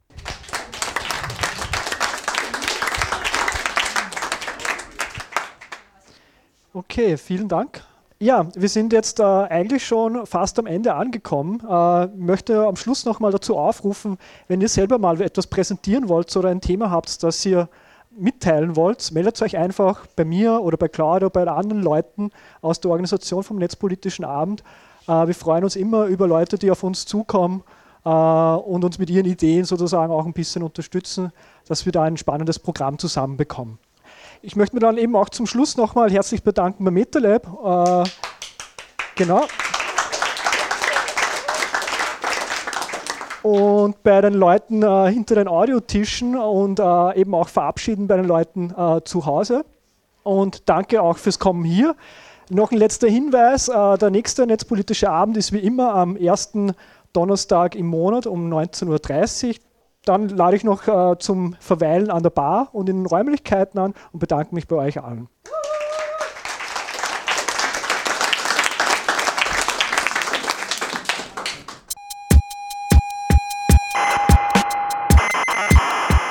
Okay, vielen Dank. Ja, wir sind jetzt äh, eigentlich schon fast am Ende angekommen. Äh, möchte am Schluss nochmal dazu aufrufen, wenn ihr selber mal etwas präsentieren wollt oder ein Thema habt, das ihr mitteilen wollt, meldet euch einfach bei mir oder bei Claudia oder bei anderen Leuten aus der Organisation vom Netzpolitischen Abend. Äh, wir freuen uns immer über Leute, die auf uns zukommen äh, und uns mit ihren Ideen sozusagen auch ein bisschen unterstützen, dass wir da ein spannendes Programm zusammenbekommen. Ich möchte mich dann eben auch zum Schluss nochmal herzlich bedanken beim MetaLab. Äh, genau. Und bei den Leuten äh, hinter den Audiotischen und äh, eben auch verabschieden bei den Leuten äh, zu Hause. Und danke auch fürs Kommen hier. Noch ein letzter Hinweis: äh, Der nächste netzpolitische Abend ist wie immer am ersten Donnerstag im Monat um 19.30 Uhr dann lade ich noch äh, zum Verweilen an der Bar und in den Räumlichkeiten an und bedanke mich bei euch allen.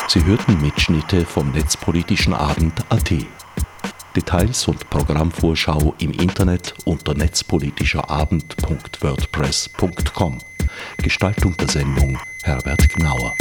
Sie hörten Mitschnitte vom Netzpolitischen Abend AT. Details und Programmvorschau im Internet unter netzpolitischerabend.wordpress.com. Gestaltung der Sendung Herbert Gnauer.